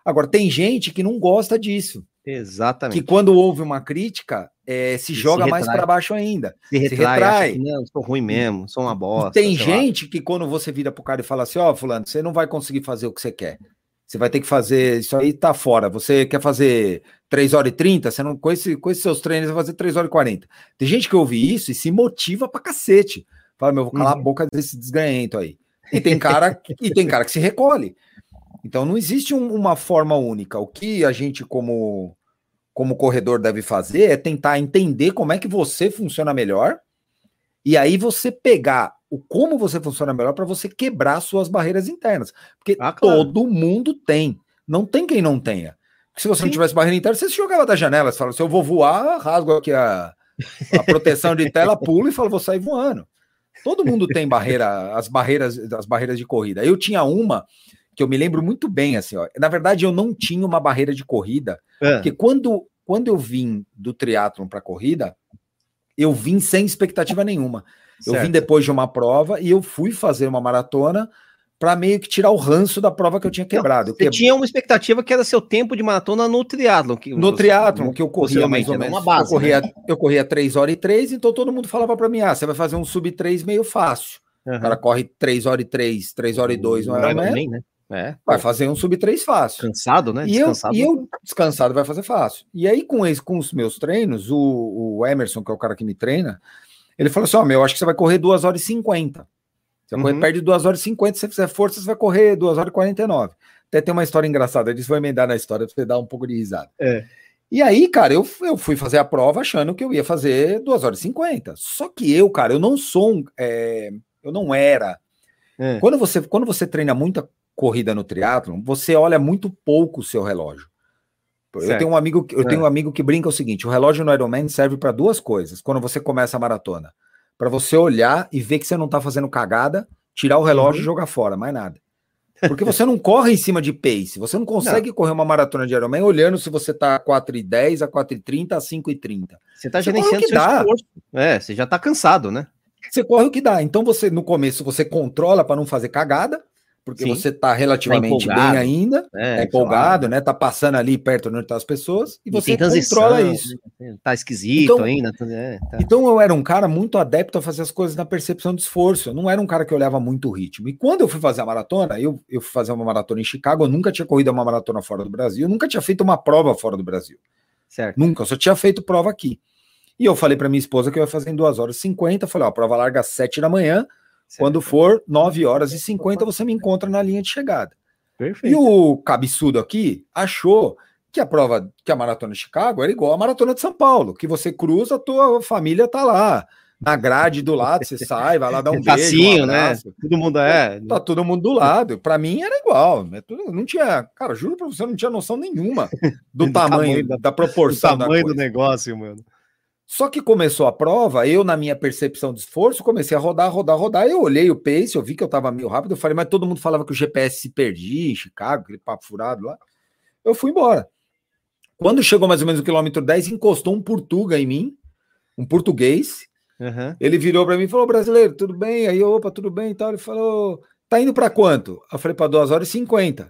Agora, tem gente que não gosta disso. Exatamente. Que quando houve uma crítica, é, se joga se mais para baixo ainda. Se retrai. Se retrai. não, sou ruim mesmo, sou uma bosta. E tem gente lá. que quando você vira pro cara e fala assim, ó, oh, fulano, você não vai conseguir fazer o que você quer. Você vai ter que fazer, isso aí tá fora. Você quer fazer 3 horas e 30, você não, com, esse, com esses seus treinos, você vai fazer 3 horas e 40. Tem gente que ouve isso e se motiva pra cacete. Fala, meu, vou calar uhum. a boca desse desganhento aí. E tem cara, e tem cara que se recolhe. Então não existe um, uma forma única. O que a gente, como, como corredor, deve fazer é tentar entender como é que você funciona melhor, e aí você pegar o como você funciona melhor para você quebrar suas barreiras internas. Porque ah, claro. todo mundo tem. Não tem quem não tenha. Porque se você Sim. não tivesse barreira interna, você se jogava da janela, você fala, se eu vou voar, rasgo aqui a, a proteção de tela, pulo e falo, vou sair voando. Todo mundo tem barreira, as barreiras, as barreiras de corrida. Eu tinha uma que eu me lembro muito bem, assim, ó. Na verdade, eu não tinha uma barreira de corrida, é. porque quando, quando eu vim do triatlon para corrida, eu vim sem expectativa nenhuma. Eu certo. vim depois de uma prova e eu fui fazer uma maratona para meio que tirar o ranço da prova que eu tinha quebrado. Você tinha uma expectativa que era seu tempo de maratona no triatlon. Que no triatlon, que eu corria mais ou menos. Base, eu, corria, né? eu corria 3 horas e 3, então todo mundo falava para mim, ah, você vai fazer um sub 3 meio fácil. Uhum. O cara corre 3 horas e 3, 3 horas e 2, não, é, nem, né? É, vai fazer um sub 3 fácil. Cansado, né? E eu, e eu, descansado, vai fazer fácil. E aí, com, esse, com os meus treinos, o, o Emerson, que é o cara que me treina, ele falou assim: Ó, oh, meu, acho que você vai correr 2 horas e 50. Você uhum. correr perto de 2 horas e 50, se você fizer força, você vai correr 2 horas e 49. Até tem uma história engraçada, eles vão emendar na história pra você dar um pouco de risada. É. E aí, cara, eu, eu fui fazer a prova achando que eu ia fazer 2 horas e 50. Só que eu, cara, eu não sou um. É, eu não era. É. Quando, você, quando você treina muita corrida no triatlon, você olha muito pouco o seu relógio. Eu Certo. tenho um amigo, que- eu É. tenho um amigo que brinca o seguinte: o relógio no Ironman serve para duas coisas. Quando você começa a maratona, para você olhar e ver que você não tá fazendo cagada, tirar o relógio Uhum. e jogar fora, mais nada. Porque você não corre em cima de pace, você não consegue correr uma maratona de Ironman olhando se você tá a 4,10, a 4,30, a 5,30. Você tá Você gerenciando seu dá. esforço. É, você já tá cansado, né? Você corre o que dá. Então você no começo você controla para não fazer cagada, porque Sim. você tá relativamente empolgado. bem ainda, É, tá empolgado, né? Tá passando ali perto de onde estão as pessoas e você controla isso. né? Tá esquisito Então- ainda. É, tá. Então eu era um cara muito adepto a fazer as coisas na percepção de esforço. Eu não era um cara que olhava muito o ritmo. E quando eu fui fazer a maratona, eu, eu fui fazer uma maratona em Chicago, eu nunca tinha corrido uma maratona fora do Brasil, eu nunca tinha feito uma prova fora do Brasil. Certo. Nunca, eu só tinha feito prova aqui. E eu falei para minha esposa que eu ia fazer em 2 horas e 50. Falei, ó, a prova larga às 7 da manhã. Quando for 9 horas e 50, você me encontra na linha de chegada. E Perfeito. o cabeçudo aqui achou que a prova, que a maratona de Chicago era igual a maratona de São Paulo, que você cruza, a tua família tá lá, na grade do lado, você sai, vai lá dar um É beijo, facinho, um né? Todo mundo é. Tá todo mundo do lado. Para mim era igual. né? Tudo- Não tinha, cara, juro para você, eu não tinha noção nenhuma do, Do tamanho, tamanho da- da, proporção da tamanho do coisa. negócio, mano. Só que começou a prova, eu, na minha percepção de esforço, comecei a rodar, rodar, rodar. Eu olhei o pace, eu vi que eu tava meio rápido. Eu falei, mas todo mundo falava que o GPS se perdia em Chicago, aquele papo furado lá. Eu fui embora. Quando chegou mais ou menos o quilômetro 10, encostou um portuga em mim, um português. Aham. Ele virou para mim e falou: brasileiro, tudo bem? Aí, opa, tudo bem e tal. Ele falou: tá indo para quanto? Eu falei: para 2 horas e 50.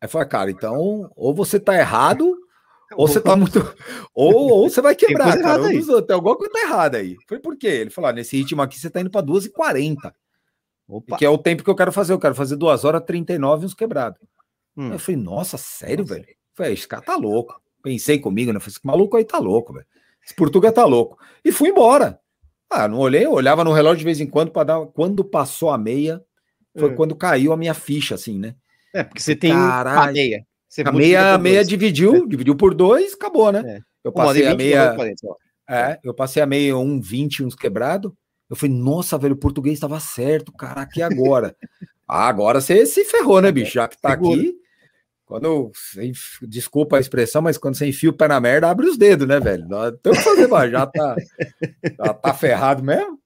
Aí falei, cara, então, ou você tá errado, ou você tá muito. Ou, ou você vai quebrar, cara. Um dos outros, tem alguma coisa tá errada aí. Foi por quê? Ele falou: ah, nesse ritmo aqui você tá indo para 2 e 40 Opa. que é o tempo que eu quero fazer. Eu quero fazer 2 horas 39 e uns quebrados. Hum. Eu falei, nossa, sério, velho? Eu Falei, esse cara tá louco. Pensei comigo, né? Falei, esse maluco aí tá louco, velho. Esse português tá louco. E fui embora. Ah, não olhei, eu olhava no relógio de vez em quando para dar. Quando passou a meia, foi É. quando caiu a minha ficha, assim, né? É, porque você tem Caralho. a meia. Você A meia, meia dividiu, dividiu por dois, acabou, né? É. Eu passei a meia. uma hora e quarenta, ó. É, eu passei a meia 1,20, uns quebrado. Eu falei, nossa, velho, o português estava certo, caraca, e agora? ah, agora você se ferrou, né, bicho? Já que tá Segura. aqui. Quando. Desculpa a expressão, mas quando você enfia o pé na merda, abre os dedos, né, velho? Não tem o que fazer, já tá, já tá ferrado mesmo.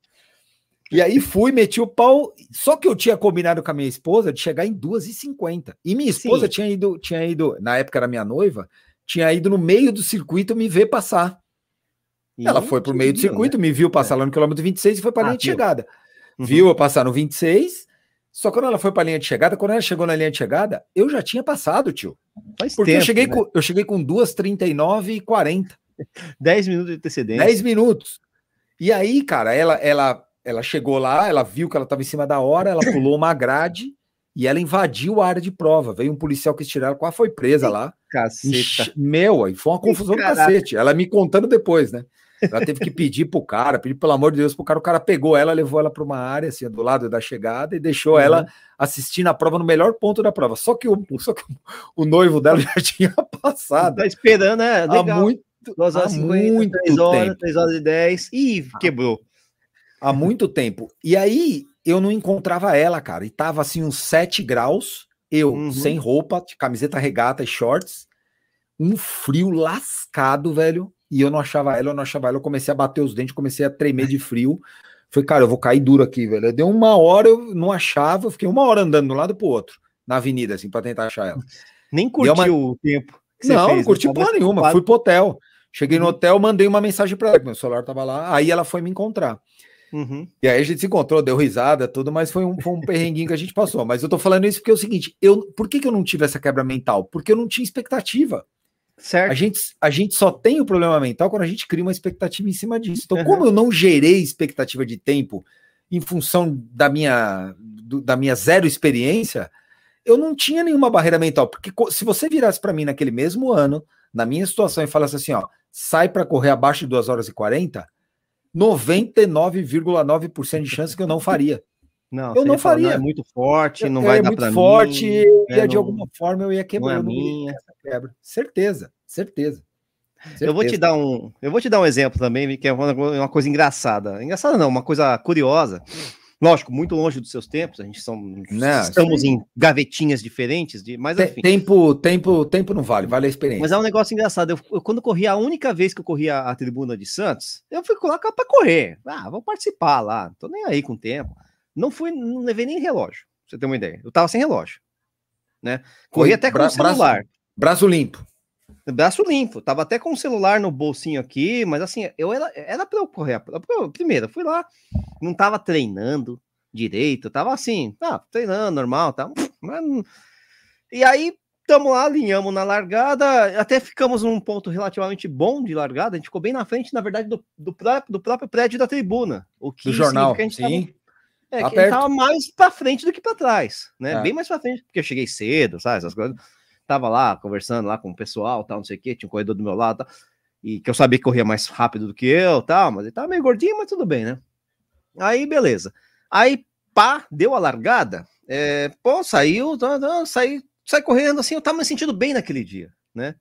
E aí fui, meti o pau. Só que eu tinha combinado com a minha esposa de chegar em 2h50. E minha esposa Sim. tinha ido, tinha ido, na época era minha noiva, tinha ido no meio do circuito me ver passar. Ela E foi pro meio do viu, circuito, me viu passar lá no quilômetro 26 e foi para a Ah, linha de viu. chegada. Uhum. Viu eu passar no 26, só que quando ela foi para a linha de chegada, quando ela chegou na linha de chegada, eu já tinha passado, tio. né? Faz Porque eu, tempo, cheguei né? com, eu cheguei com 2h39 e 40, 10 minutos de antecedência. 10 minutos. E aí, cara, ela, ela, ela chegou lá, ela viu que ela estava em cima da hora, ela pulou uma grade e ela invadiu a área de prova. Veio um policial que tiraram, quase foi presa lá. Caceta. Meu, aí foi uma confusão do cacete. Ela me contando depois, né? Ela teve que pedir pro cara, pedir pelo amor de Deus pro cara. O cara pegou ela, levou ela para uma área, assim, do lado da chegada e deixou Uhum. ela assistindo a prova no melhor ponto da prova. Só que o, só que o noivo dela já tinha passado Tá esperando, né? há Legal. muito, 2 horas há e 50, muito 3 horas, tempo. 3 horas e 10. Ih, quebrou. Há muito tempo. E aí eu não encontrava ela, cara. E tava assim uns 7 graus, eu Uhum. sem roupa, de camiseta regata e shorts, um frio lascado, velho. E eu não achava ela, eu não achava ela. Eu comecei a bater os dentes, comecei a tremer de frio. Falei, cara, eu vou cair duro aqui, velho. Deu uma hora, eu não achava, eu fiquei uma hora andando de um lado pro outro, na avenida, assim, pra tentar achar ela. Nem curtiu uma- o tempo. Não, fez, não curti né? Tava porra nenhuma. Fui pro hotel. Cheguei no Uhum. hotel, mandei uma mensagem pra ela, meu celular tava lá. Aí ela foi me encontrar. Uhum. E aí a gente se encontrou, deu risada, tudo, mas foi um, foi um perrenguinho que a gente passou. Mas eu tô falando isso porque é o seguinte: eu, por que, que eu não tive essa quebra mental? Porque eu não tinha expectativa. A Certo. gente, a gente só tem o problema mental quando a gente cria uma expectativa em cima disso. Então, Uhum. como eu não gerei expectativa de tempo em função da minha, do- da minha zero experiência, eu não tinha nenhuma barreira mental. Porque se você virasse para mim naquele mesmo ano, na minha situação, e falasse assim: ó, sai para correr abaixo de 2 horas e 40, 99,9% de chance que eu não faria. Não, eu não ia falar, faria. é muito forte, não É vai dar muito pra forte, mim. e é, de não- alguma forma eu ia Não é quebrar. não ia minha. essa quebra. Certeza, certeza. Eu vou te certeza. dar um, eu vou te dar um exemplo também, que é uma, uma coisa engraçada. Engraçada não, uma coisa curiosa. Lógico, muito longe dos seus tempos, a gente são, Não, estamos aí- em gavetinhas diferentes, de, mas enfim. Tempo, tempo, tempo não vale, vale a experiência. Mas é um negócio engraçado. Eu, eu, quando corri, a única vez que eu corri a, a tribuna de Santos, eu fui lá pra correr. Ah, vou participar lá. Não tô nem aí com o tempo. Não fui, não levei nem relógio, pra você ter uma ideia. Eu tava sem relógio. Né? Corri Foi até com bra- o celular. Braço limpo. Braço limpo. Tava até com o celular no bolsinho aqui, mas assim, eu era, era pra eu correr. Primeiro, fui lá, não tava treinando direito, tava assim, ah, treinando normal, tá? Mas E aí, tamo lá, alinhamos na largada, até ficamos num ponto relativamente bom de largada, a gente ficou bem na frente, na verdade, do, do, próprio, do próprio prédio da tribuna. O que Do jornal. que a gente tava- Sim. é, Tá que perto. tava mais pra frente do que pra trás, né? É. Bem mais pra frente, porque eu cheguei cedo, sabe? Essas coisas. Tava lá conversando lá com o pessoal, tal, não sei o quê, tinha um corredor do meu lado, tal, e que eu sabia que corria mais rápido do que eu, tal, mas ele tava meio gordinho, mas tudo bem, né? Aí, beleza. Aí, pá, deu a largada, é, pô, saiu, tá, tá, saí, saí correndo, assim, eu tava me sentindo bem naquele dia, né?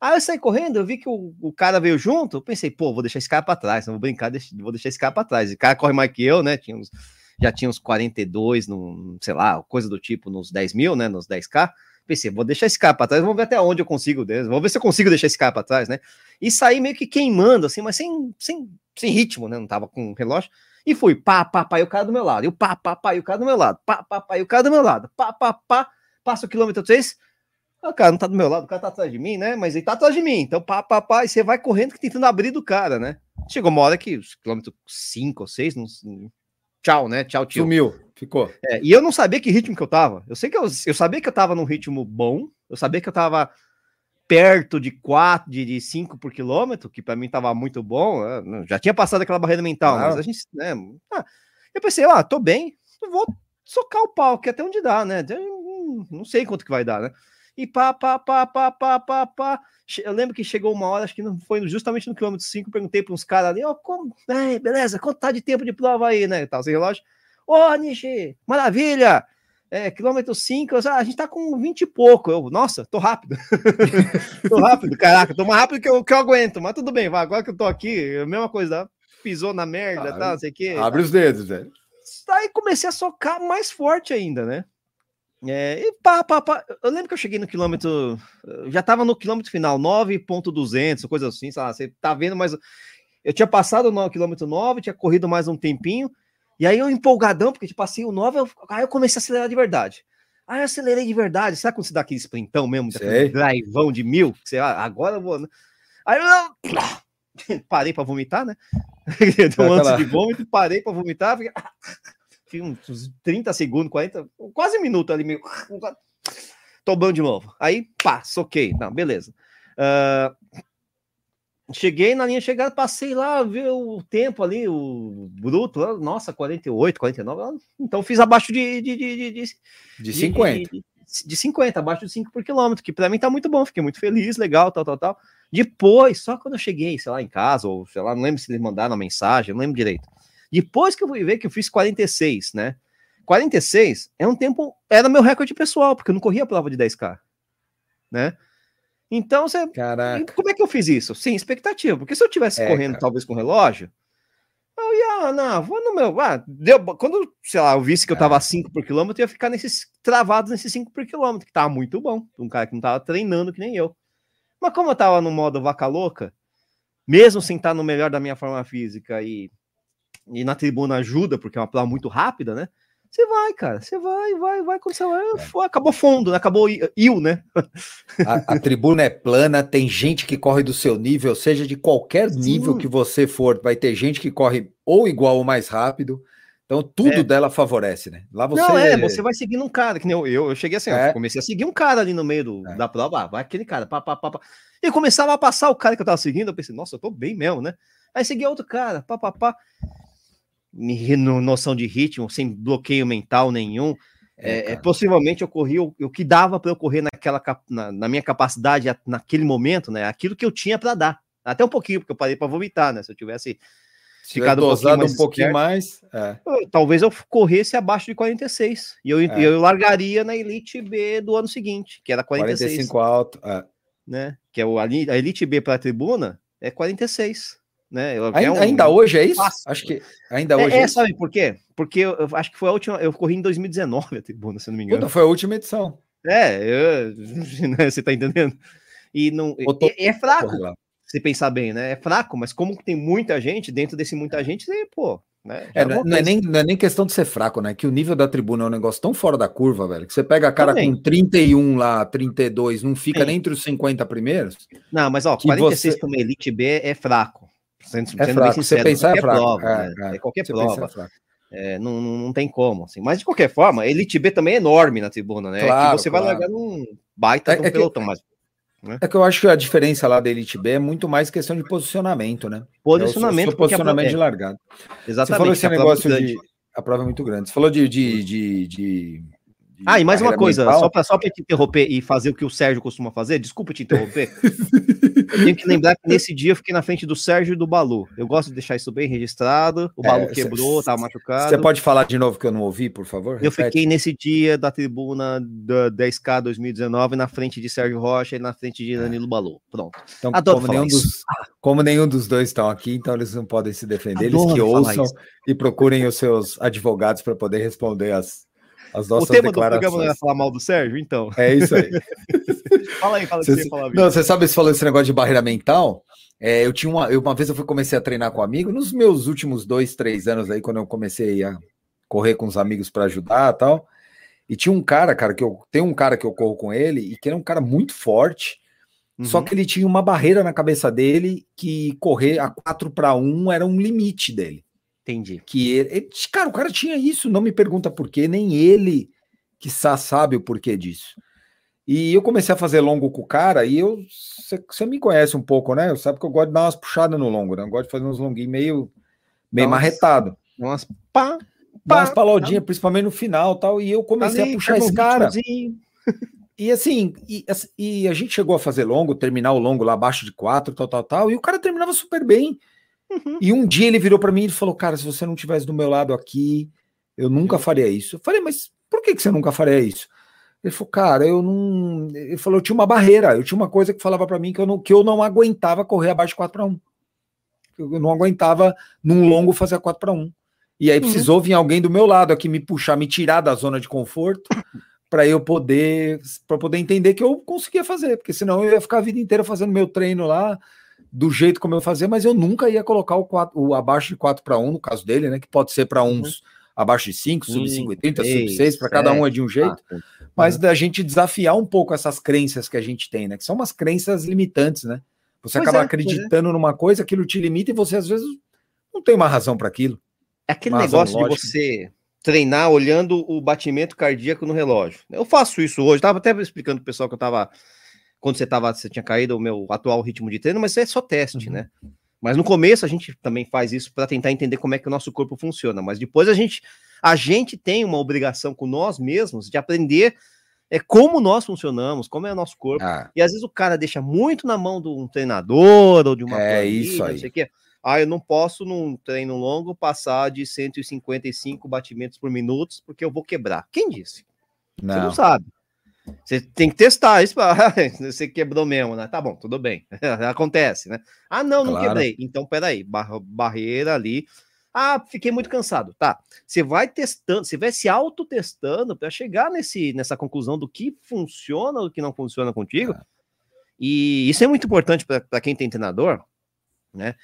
Aí eu saí correndo, eu vi que o, o cara veio junto, eu pensei, pô, vou deixar esse cara pra trás, não vou brincar, deixa- vou deixar esse cara pra trás. Esse cara corre mais que eu, né? Tinha uns, já tinha uns 42, num, sei lá, coisa do tipo, nos 10 mil, né? Nos 10k. Pensei, vou deixar esse cara pra trás, vamos ver até onde eu consigo, vamos ver se eu consigo deixar esse cara pra trás, né? E saí meio que queimando, assim, mas sem, sem, sem ritmo, né? Não tava com relógio. E fui, pá, pá, pá, e o cara do meu lado, e o pá, pá, pá, e o cara do meu lado, pá, pá, pá, e o cara do meu lado, pá, pá, pá, passa o quilômetro 3, o cara não tá do meu lado, o cara tá atrás de mim, né? Mas ele tá atrás de mim, então pá, pá, pá, e você vai correndo tentando abrir do cara, né? Chegou uma hora que os quilômetros 5 ou 6, não... tchau, né? Tchau, tio. Sumiu. Ficou. É, e eu não sabia que ritmo que eu tava. Eu sei que eu, eu sabia que eu tava num ritmo bom, eu sabia que eu tava perto de 4, de, de 5 por quilômetro, que para mim tava muito bom. eu não- já tinha passado aquela barreira mental, Claro. mas a gente, né? ah, eu pensei, ah, tô bem, eu vou socar o pau, que até onde dá, né? Não sei quanto que vai dar, né? E pá, pá, pá, pá, pá, pá, pá. Eu lembro que chegou uma hora, acho que não foi justamente no quilômetro 5, perguntei para uns caras ali, ó, como, é, beleza, quanto tá de tempo de prova aí, né? Tal, sem relógio. Ô, Nishi, maravilha! É, quilômetro 5, a gente tá com 20 e pouco. Eu, nossa, tô rápido. tô rápido, caraca, tô mais rápido que eu, que eu aguento, mas tudo bem, vai, agora que eu tô aqui, é a mesma coisa, pisou na merda, Ah, tá, não sei o quê. Abre os dedos, velho. Aí comecei a socar mais forte ainda, né? É, e pá, pá, pá. Eu lembro que eu cheguei no quilômetro. Já tava no quilômetro final, 9,200, coisa assim, sei lá, você tá vendo, mas eu tinha passado no quilômetro 9, tinha corrido mais um tempinho, e aí eu empolgadão, porque tipo assim, o 9, eu- aí eu comecei a acelerar de verdade. Aí eu acelerei de verdade, sabe quando você dá aquele sprintão mesmo, Sei. daquele de mil? Você, ah, agora eu vou. né? Aí eu parei para vomitar, né? Deu um Aquela- antes de vômito, parei para vomitar, fiquei, fiquei uns 30 segundos, 40, quase um minuto ali, meio. Tô bom de novo. Aí, pá, soquei. Não, beleza. Ah, cheguei na linha chegada, passei lá, vi o tempo ali, o bruto, lá, nossa, 48, 49. ah, Então fiz abaixo de, de, de, de, de, De 50. de, de 50, abaixo de 5 por quilômetro, que pra mim tá muito bom, fiquei muito feliz, legal, tal, tal, tal. Depois, só quando eu cheguei, sei lá, em casa, ou sei lá, não lembro se eles mandaram a mensagem, não lembro direito. Depois que eu fui ver que eu fiz 46, né? 46 é um tempo, era meu recorde pessoal, porque eu não corria a prova de 10K, né? Então, você, Caraca. como é que eu fiz isso? Sem expectativa, porque se eu tivesse É, correndo cara. talvez com relógio, eu ia, ah, não, vou no meu, ah, deu, quando, sei lá, eu visse que eu tava É. a 5 por quilômetro, eu ia ficar nesses travados nesses 5 por quilômetro, que tava muito bom, um cara que não tava treinando que nem eu. Mas como eu tava no modo vaca louca, mesmo sem estar no melhor da minha forma física e, e na tribuna ajuda, porque é uma prova muito rápida, né? Você vai, cara, você vai, vai, vai, quando você vai, foi, acabou fundo, né? Acabou il, né? A, a tribuna é plana, tem gente que corre do seu nível, seja de qualquer nível Sim. que você for, vai ter gente que corre ou igual ou mais rápido. Então tudo É. dela favorece, né? Lá você. Não, é, você vai seguindo um cara, que nem eu, eu, eu cheguei assim, É. eu comecei a seguir um cara ali no meio do, É. da prova, ah, vai aquele cara, pá, pá, pá, pá. E começava a passar o cara que eu tava seguindo, eu pensei, nossa, eu tô bem mesmo, né? Aí seguia outro cara, pá, pá, pá. Me- no- noção de ritmo, sem bloqueio mental nenhum. É, É, é, possivelmente eu corri o, que dava para eu correr naquela, na, na minha capacidade naquele momento, né? Aquilo que eu tinha para dar. Até um pouquinho, porque eu parei para vomitar, né? Se eu tivesse Se ficado um pouquinho mais um pouquinho mais. é. eu- talvez eu corresse abaixo de 46. E eu, É. eu largaria na Elite B do ano seguinte, que era 46, 45 alto. é. né? Que é o, a Elite B para a tribuna é 46. Né? É um- ainda hoje é isso? Fácil. Acho que ainda É, hoje é, é, isso. sabe por quê? Porque eu, eu acho que foi a última. Eu corri em 2019 a tribuna, se não me engano. Puta, foi a última edição. É, eu- né, você tá entendendo? E não. Tô- É, é fraco, se pensar bem, né? É fraco, mas como tem muita gente, dentro desse muita gente, você, pô. Né, É, não, é, é coisa. nem, não é nem questão de ser fraco, né? Que o nível da tribuna é um negócio tão fora da curva, velho, que você pega a cara Também. com 31 lá, 32, não fica Sim. nem entre os 50 primeiros. Não, mas ó, que 46 você- para uma Elite B é fraco. Sendo, É sendo fraco. Você pensar é qualquer fraco. prova, É, né? é. É qualquer prova. é. É, não, não, tem como, assim. Mas de qualquer forma, Elite B também é enorme na tribuna, né? Claro, que você vai claro. largar num baita É- um é que- pelotão, mas É que eu acho que a diferença lá da Elite B é muito mais questão de posicionamento, né? posicionamento. É o posicionamento de largada. é, Você falou exatamente. esse é negócio de. A prova é muito grande. Você falou de. de, de, de- de Ah, e mais uma coisa, mental. só para só pra te interromper e fazer o que o Sérgio costuma fazer, desculpa te interromper. eu tenho que lembrar que nesse dia eu fiquei na frente do Sérgio e do Balu. Eu gosto de deixar isso bem registrado. O É, Balu cê- quebrou, tava machucado. Você pode falar de novo que eu não ouvi, por favor? Eu Repete. fiquei nesse dia da tribuna da 10K 2019 na frente de Sérgio Rocha e na frente de Danilo Balu. Pronto. Então, Adoro como nenhum, isso. dos, como nenhum dos dois estão aqui, então eles não podem se defender. Eles Adoro que falar ouçam isso. e procurem os seus advogados para poder responder as, as nossas o tema do programa não é falar mal do Sérgio? Então. É isso aí. Fala aí, fala o que Você- ia falar. Não, você sabe, você falou esse negócio de barreira mental? É, eu tinha uma, eu, uma vez eu fui comecei a treinar com um amigo, nos meus últimos dois, três anos aí, quando eu comecei a correr com os amigos para ajudar e tal. E tinha um cara, cara, que eu tem um cara que eu corro com ele e que era um cara muito forte, só Uhum. que ele tinha uma barreira na cabeça dele que correr a 4 para 1 era um limite dele. Entendi. Que ele, cara, o cara tinha isso, não me pergunta por quê, nem ele que sabe o porquê disso. E eu comecei a fazer longo com o cara, e eu. Você me conhece um pouco, né? Sabe que eu gosto de dar umas puxadas no longo, né? Eu gosto de fazer uns longuinhos meio, meio Nossa. marretado. Umas pá, Dar umas pá, palodinhas, principalmente no final tal. E eu comecei ali, a puxar esse cara. E assim, e, assim, e a gente chegou a fazer longo, terminar o longo lá abaixo de quatro, tal, tal, tal, e o cara terminava super bem. Uhum. E um dia ele virou para mim e falou: Cara, se você não tivesse do meu lado aqui, eu nunca faria isso. Eu falei, mas por que, que você nunca faria isso? Ele falou, cara, eu não. Ele falou, eu tinha uma barreira, eu tinha uma coisa que falava para mim que eu, não, que eu não aguentava correr abaixo de 4 para 1. Eu não aguentava num longo fazer a 4 para 1. E aí precisou vir alguém do meu lado aqui me puxar, me tirar da zona de conforto para eu poder para poder entender que eu conseguia fazer, porque senão eu ia ficar a vida inteira fazendo meu treino lá do jeito como eu fazia, mas eu nunca ia colocar o, 4, o abaixo de 4 para 1 no caso dele, né, que pode ser para uns abaixo de 5, sub 5 e 30, sub 6, para cada um é de um jeito, mas da gente desafiar um pouco essas crenças que a gente tem, né, que são umas crenças limitantes, né? Você Pois acaba é, é. acreditando numa coisa, aquilo te limita e você às vezes não tem uma razão para aquilo. É aquele negócio de você treinar olhando o batimento cardíaco no relógio. Eu faço isso hoje, tava até explicando pro pessoal que eu tava quando você tava, você tinha caído o meu atual ritmo de treino, mas é só teste, Uhum. né? Mas no começo a gente também faz isso para tentar entender como é que o nosso corpo funciona, mas depois a gente a gente tem uma obrigação com nós mesmos de aprender é como nós funcionamos, como é o nosso corpo. Ah, E às vezes o cara deixa muito na mão de um treinador ou de uma É planilha, isso aí. não sei o quê. Ah, eu não posso num treino longo passar de 155 batimentos por minuto porque eu vou quebrar. Quem disse? Você não não. sabe. Você tem que testar isso. Você quebrou mesmo, né? Tá bom, tudo bem. Acontece, né? Ah, não, não Claro. quebrei. Então, peraí. Barra, barreira ali. Ah, fiquei muito cansado. Tá. Você vai testando, você vai se autotestando para chegar nesse, nessa conclusão do que funciona ou do que não funciona contigo. Ah. E isso é muito importante para quem tem treinador, né?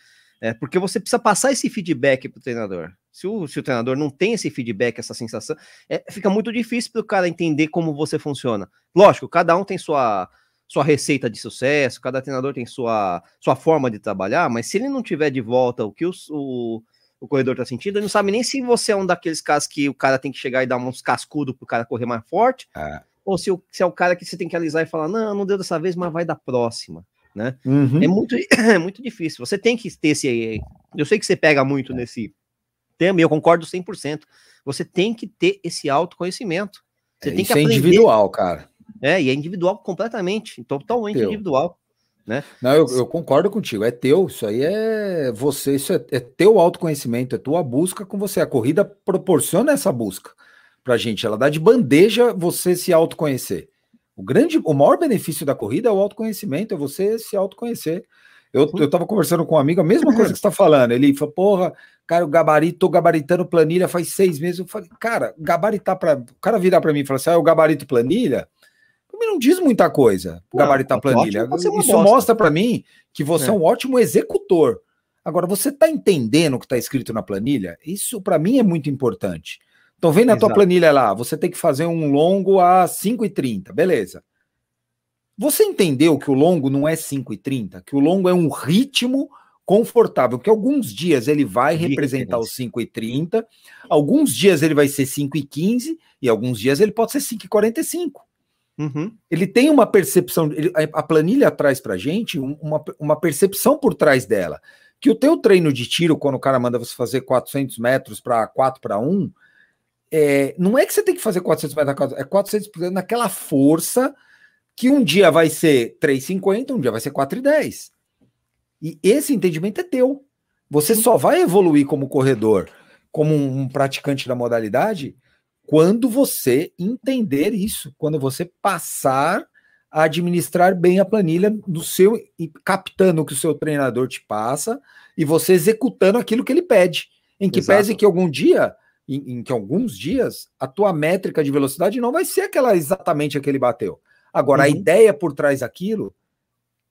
É porque você precisa passar esse feedback para o treinador. Se o, se o treinador não tem esse feedback, essa sensação, é, fica muito difícil para o cara entender como você funciona. Lógico, cada um tem sua, sua receita de sucesso, cada treinador tem sua, sua forma de trabalhar, mas se ele não tiver de volta o que os- o, o corredor está sentindo, ele não sabe nem se você é um daqueles casos que o cara tem que chegar e dar uns cascudos para o cara correr mais forte, Ah. ou se, o- se é o cara que você tem que alisar e falar, não, não deu dessa vez, mas vai da próxima. Uhum. É muito, é muito difícil. Você tem que ter esse. Eu sei que você pega muito nesse e eu concordo 100%. Você tem que ter esse autoconhecimento. Você É, tem isso que é aprender. individual, cara. É, e é individual completamente, totalmente Teu. individual. Não, eu, eu concordo contigo. É teu. Isso aí é você. Isso é, é teu autoconhecimento. É tua busca com você. A corrida proporciona essa busca pra gente. Ela dá de bandeja você se autoconhecer. O grande, o maior benefício da corrida é o autoconhecimento. É você se autoconhecer. Eu, eu tava conversando com um amigo, a mesma coisa que você tá falando. Ele falou, porra, cara, o gabarito, tô gabaritando planilha faz seis meses. Eu falei, cara, gabaritar para. O cara virar para mim e falar assim, ah, eu gabarito planilha. Também não diz muita coisa, gabaritar pode planilha. uma Isso bosta. mostra para mim que você é. É. um ótimo executor. Agora, você tá entendendo o que tá escrito na planilha? Isso para mim é muito importante. Então, vem na tua Exato. planilha lá, você tem que fazer um longo a 5h30, beleza. Você entendeu que o longo não é 5h30, que o longo é um ritmo confortável, que alguns dias ele vai representar os 5h30, alguns dias ele vai ser 5h15 e alguns dias ele pode ser 5h45. Uhum. Ele tem uma percepção, ele- a planilha traz pra gente um- uma, uma percepção por trás dela, que o teu treino de tiro, quando o cara manda você fazer 400 metros para 4 para 1, é, não é que você tem que fazer 400 metros, é 400 por- naquela força que um dia vai ser 3,50, um dia vai ser 4,10. E esse entendimento é teu. Você só vai evoluir como corredor, como um, praticante da modalidade, quando você entender isso, quando você passar a administrar bem a planilha do seu e captando o que o seu treinador te passa e você executando aquilo que ele pede. Em que Exato. pese que algum dia, em, em que alguns dias, a tua métrica de velocidade não vai ser aquela exatamente a que ele bateu. Agora, a Uhum. ideia por trás daquilo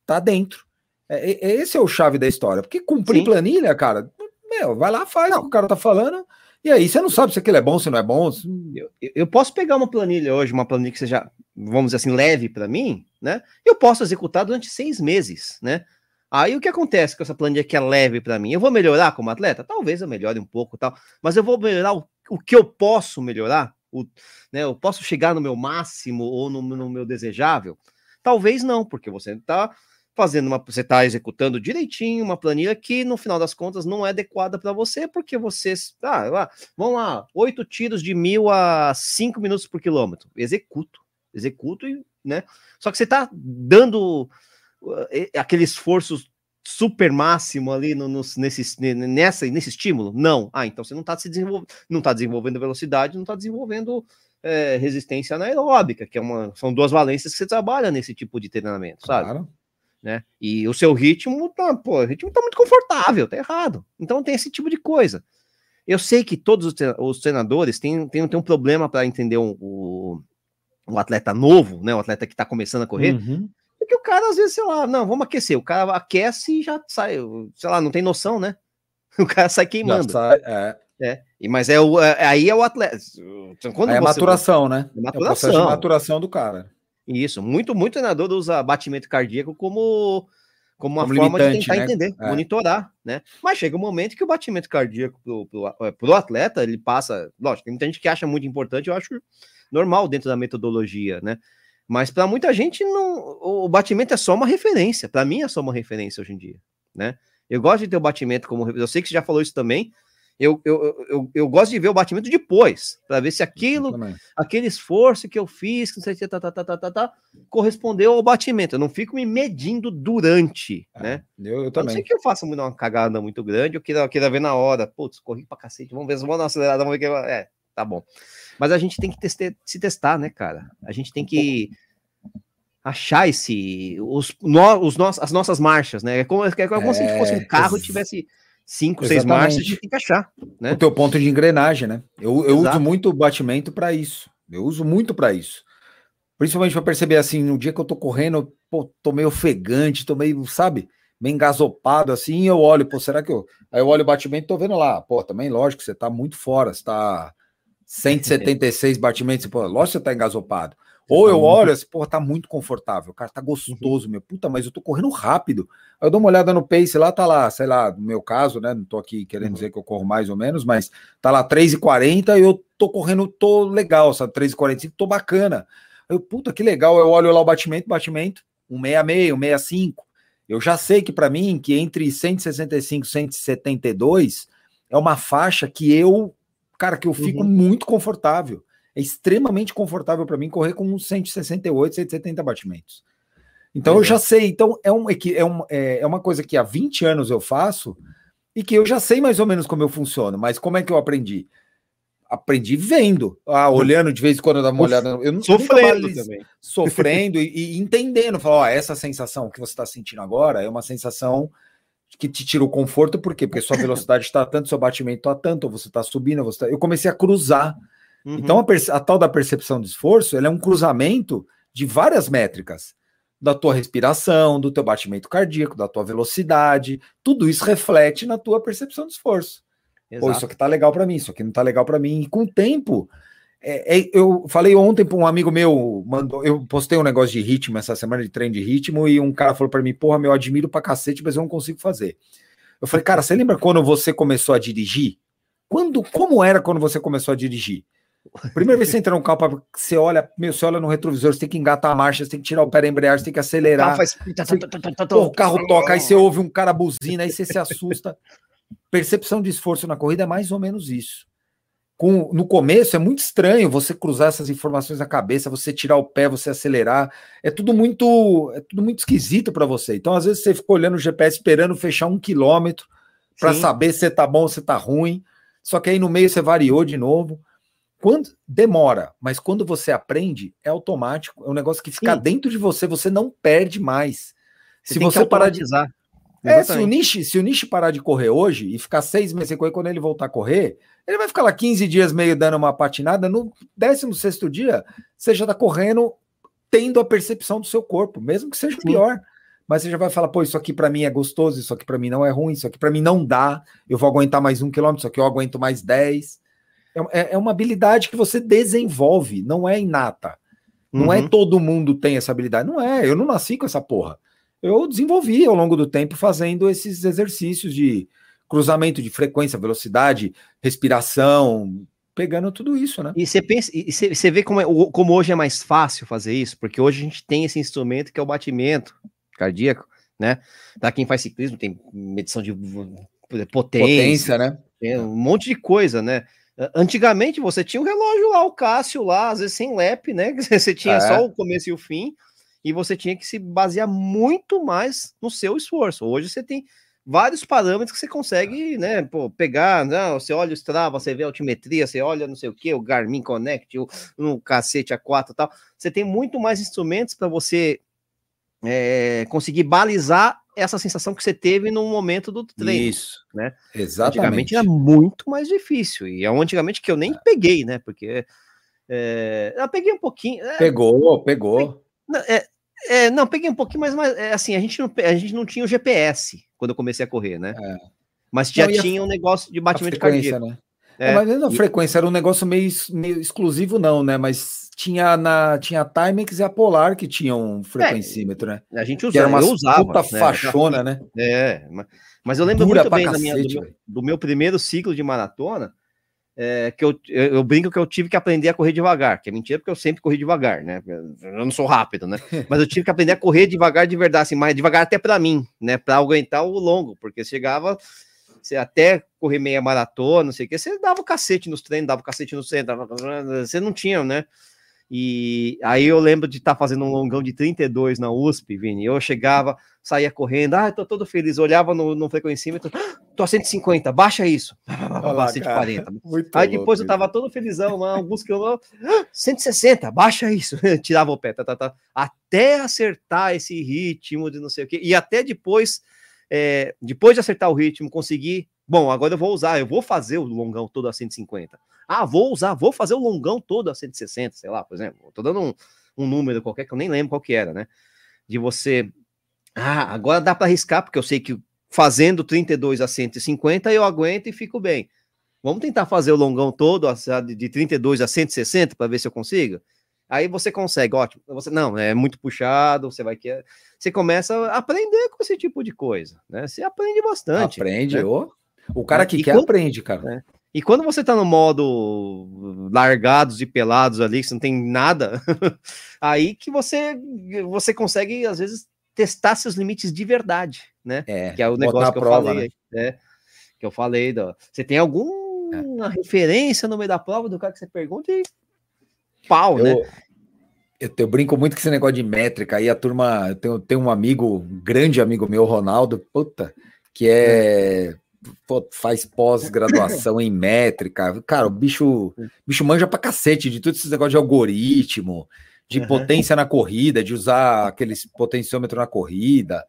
tá dentro. É, é- esse é o chave da história. Porque cumprir Sim. planilha, cara, meu, vai lá, faz o que o cara tá falando, e aí você não sabe se aquilo é bom, se não é bom. se- Eu, eu posso pegar uma planilha hoje, uma planilha que seja, vamos dizer assim, leve para mim, né? Eu posso executar durante seis meses, né? Aí o que acontece com essa planilha que é leve para mim? Eu vou melhorar como atleta? Talvez eu melhore um pouco, tal, mas eu vou melhorar o, o que eu posso melhorar, o, né? Eu posso chegar no meu máximo ou no, no meu desejável? Talvez não, porque você está fazendo uma, você está executando direitinho uma planilha que no final das contas não é adequada para você, porque você, ah, vamos lá, oito tiros de mil a cinco minutos por quilômetro. Executo, executo e, né? Só que você tá dando eh, aquele esforço super máximo ali no, nos- nesse, ne- nessa, nesse estímulo? Não. Ah, então você não está se desenvolvendo, não tá desenvolvendo velocidade, não está desenvolvendo eh, resistência anaeróbica, que é uma, são duas valências que você trabalha nesse tipo de treinamento, sabe? Claro. né? E o seu ritmo tá, pô, o ritmo tá muito confortável, tá errado. Então tem esse tipo de coisa. Eu sei que todos os tre- os treinadores têm, têm, têm um problema para entender o, o, o atleta novo, né? O atleta que tá começando a correr, Uhum. Porque o cara, às vezes, sei lá, não, vamos aquecer. O cara aquece e já sai, sei lá, não tem noção, né? O cara sai queimando. sai, é. É. E, mas é o, é- aí é o atleta. Então, quando é você- maturação, né? É É o maturação. maturação do cara. Isso, muito, muito treinador usa batimento cardíaco como, como uma Como forma de tentar né? entender, É. monitorar, né? Mas chega um momento que o batimento cardíaco pro, pro, eh, pro atleta, ele passa, lógico, tem muita gente que acha muito importante, eu acho normal dentro da metodologia, né? Mas para muita gente não, o batimento é só uma referência, para mim é só uma referência hoje em dia, né? Eu gosto de ter o batimento como, eu sei que você já falou isso também, eu, eu, eu, eu, gosto de ver o batimento depois, para ver se aquilo Também. aquele esforço que eu fiz, que não sei que, tá, tá, tá, tá, tá, tá, correspondeu ao batimento. Eu não fico me medindo durante, É, né? Eu, eu A não também. ser que eu faça uma cagada muito grande, eu queira, eu queira ver na hora. Putz, corri pra cacete, vamos ver, vamos dar uma acelerada, vamos ver que. É, tá bom. Mas a gente tem que teste- se testar, né, cara? A gente tem que achar esse. Os, no, os nos, as nossas marchas, né? É como, é como se a gente fosse um É, carro e tivesse cinco, seis marchas, a gente tem que achar. né? O teu ponto de engrenagem, né? Eu, eu uso muito o batimento para isso. Eu uso muito para isso. Principalmente para perceber assim, no dia que eu tô correndo, eu, pô, tô meio ofegante, tô meio, sabe, meio engasopado assim, eu olho, pô, será que eu. Aí eu olho o batimento e tô vendo lá, pô, também lógico, você tá muito fora, você tá 176 batimentos, pô, lógico que você tá engasopado. Ou eu olho assim, pô, tá muito confortável, cara, tá gostoso, meu, puta, mas eu tô correndo rápido. Aí eu dou uma olhada no pace lá, tá lá, sei lá, no meu caso, né, não tô aqui querendo Uhum. dizer que eu corro mais ou menos, mas tá lá 3,40 e eu tô correndo, tô legal, sabe, 3,45, tô bacana. Aí eu, puta, que legal, eu olho lá o batimento, batimento, 166, 165. Eu já sei que para mim, que entre 165 e 172 é uma faixa que eu, cara, que eu fico Uhum. muito confortável. É extremamente confortável para mim correr com uns 168, 170 batimentos. Então eu é. já sei. Então é, um, equi- é, um, é é uma coisa que há 20 anos eu faço e que eu já sei mais ou menos como eu funciono. Mas como é que eu aprendi? aprendi vendo, ah, olhando de vez em quando eu dava uma olhada. Eu não Sofrendo também. sofrendo e, e entendendo, falar, ó, essa sensação que você está sentindo agora é uma sensação que te tira o conforto, por quê? Porque sua velocidade está tanto, seu batimento está tanto, ou você está subindo, você tá... eu comecei a cruzar. Uhum. Então a, a tal da percepção de esforço, ela é um cruzamento de várias métricas, da tua respiração, do teu batimento cardíaco, da tua velocidade, tudo isso reflete na tua percepção de esforço. Pô, isso aqui tá legal para mim, isso aqui não tá legal para mim. E com o tempo, é- é- eu falei ontem para um amigo meu, mandou, eu postei um negócio de ritmo essa semana, de treino de ritmo, e um cara falou para mim, porra, meu, eu admiro pra cacete, mas eu não consigo fazer. Eu falei, cara, você lembra quando você começou a dirigir? Quando, como era quando você começou a dirigir? Primeira vez que você entra no carro, você olha, meu, você olha no retrovisor, você tem que engatar a marcha, você tem que tirar o pé da embreagem, você tem que acelerar. faz... Pô, o carro toca, aí você ouve um cara buzina, aí você se assusta. Percepção de esforço na corrida é mais ou menos isso. Com, no começo é muito estranho você cruzar essas informações na cabeça, você tirar o pé, você acelerar. É tudo muito, é tudo muito esquisito para você. Então, às vezes, você fica olhando o GPS esperando fechar um quilômetro para saber se tá bom, se tá ruim. Só que aí no meio você variou de novo. Quando demora, mas quando você aprende, é automático. É um negócio que fica Sim. dentro de você, você não perde mais. Você se você parar de é, se o. Nishi, se o Nishi parar de correr hoje e ficar seis meses sem correr, quando ele voltar a correr, ele vai ficar lá 15 dias meio dando uma patinada. No 16 dia, você já tá correndo tendo a percepção do seu corpo, mesmo que seja Sim. pior. Mas você já vai falar, pô, isso aqui para mim é gostoso, isso aqui para mim não é ruim, isso aqui para mim não dá, eu vou aguentar mais um quilômetro, isso aqui eu aguento mais 10. É, é- é uma habilidade que você desenvolve, não é inata. Não é Uhum. todo mundo tem essa habilidade. Não é, eu não nasci com essa porra. Eu desenvolvi ao longo do tempo fazendo esses exercícios de cruzamento de frequência, velocidade, respiração, pegando tudo isso, né? E você pensa, e você vê como, é- como hoje é mais fácil fazer isso, porque hoje a gente tem esse instrumento que é o batimento cardíaco, né? Para quem faz ciclismo, tem medição de potência, Potência, né? tem um monte de coisa, né? Antigamente você tinha o relógio lá, o Cássio lá, às vezes sem lap, né? Você tinha É. só o começo e o fim, e você tinha que se basear muito mais no seu esforço. Hoje você tem vários parâmetros que você consegue, né, pô, pegar, não, você olha o Strava, você vê a altimetria, você olha não sei o que, o Garmin Connect, o, o cacete A4 e tal. Você tem muito mais instrumentos para você é, conseguir balizar essa sensação que você teve no momento do treino. Isso. né? Exatamente. Antigamente era muito mais difícil. E é um antigamente que eu nem peguei, né? Porque é, eu peguei um pouquinho. é, Pegou, pegou. é, é, não, peguei um pouquinho, mas, mas é, assim, a gente, não, a gente não tinha o GPS quando eu comecei a correr, né? É. Mas já Não, e a- tinha um negócio de A batimento cardíaco. né? É, É, mas não e- frequência, era um negócio meio, meio exclusivo, não, né? Mas tinha na tinha a Timex e a Polar que tinham um frequencímetro, né? A gente Que era usava, uma eu usava. puta né? fachona, né? É, ma- mas eu lembro Dura muito bem da minha- do, cacete, meu, do meu primeiro ciclo de maratona, é, que eu, eu, brinco que eu tive que aprender a correr devagar, que é mentira porque eu sempre corri devagar, né? Eu não sou rápido, né? Mas eu tive que aprender a correr devagar de verdade, assim, mais devagar até para mim, né? Para aguentar o longo, porque chegava você até correr meia maratona, não sei o que, você dava o cacete nos treinos, dava o cacete no treino, dava- você não tinha, né? E aí eu lembro de estar fazendo um longão de 32 na USP, Vini. Eu chegava, saía correndo, ah, tô todo feliz, olhava no, no frequencímetro, "Ah, tô a 150, baixa isso. Olha lá, 140. Muito Aí depois eu tava todo felizão lá, alguns quilômetros, "Ah, 160, baixa isso. Tirava o pé, tá, tá, tá, até acertar esse ritmo de não sei o quê. E até depois, é, depois de acertar o ritmo, conseguir. Bom, agora eu vou usar, eu vou fazer o longão todo a 150. Ah, vou usar, vou fazer o longão todo a 160, sei lá, por exemplo. Tô dando um, um número qualquer que eu nem lembro qual que era, né? De você. Ah, agora dá para arriscar, porque eu sei que fazendo 32 a 150 eu aguento e fico bem. Vamos tentar fazer o longão todo de de 32 a 160 para ver se eu consigo? Aí você consegue, ótimo. Você não, é muito puxado, você vai que você começa a aprender com esse tipo de coisa, né? Você aprende bastante. Aprende, né? ô. O cara E que quer quando- aprende, cara. E quando você tá no modo largados e pelados ali, que você não tem nada, aí que você você consegue às vezes testar seus limites de verdade, né? É, Que é o negócio que eu prova, falei, né? Que eu falei, do... você tem alguma referência no meio da prova do cara que você pergunta e pau, Eu, né? eu, eu brinco muito com esse negócio de métrica. Aí a turma. Eu tenho, tenho um amigo, um grande amigo meu, Ronaldo, puta, que é. pô, faz pós-graduação em métrica. Cara, o bicho, bicho manja pra cacete de tudo esses negócios de algoritmo, de Uhum. potência na corrida, de usar aqueles potenciômetro na corrida.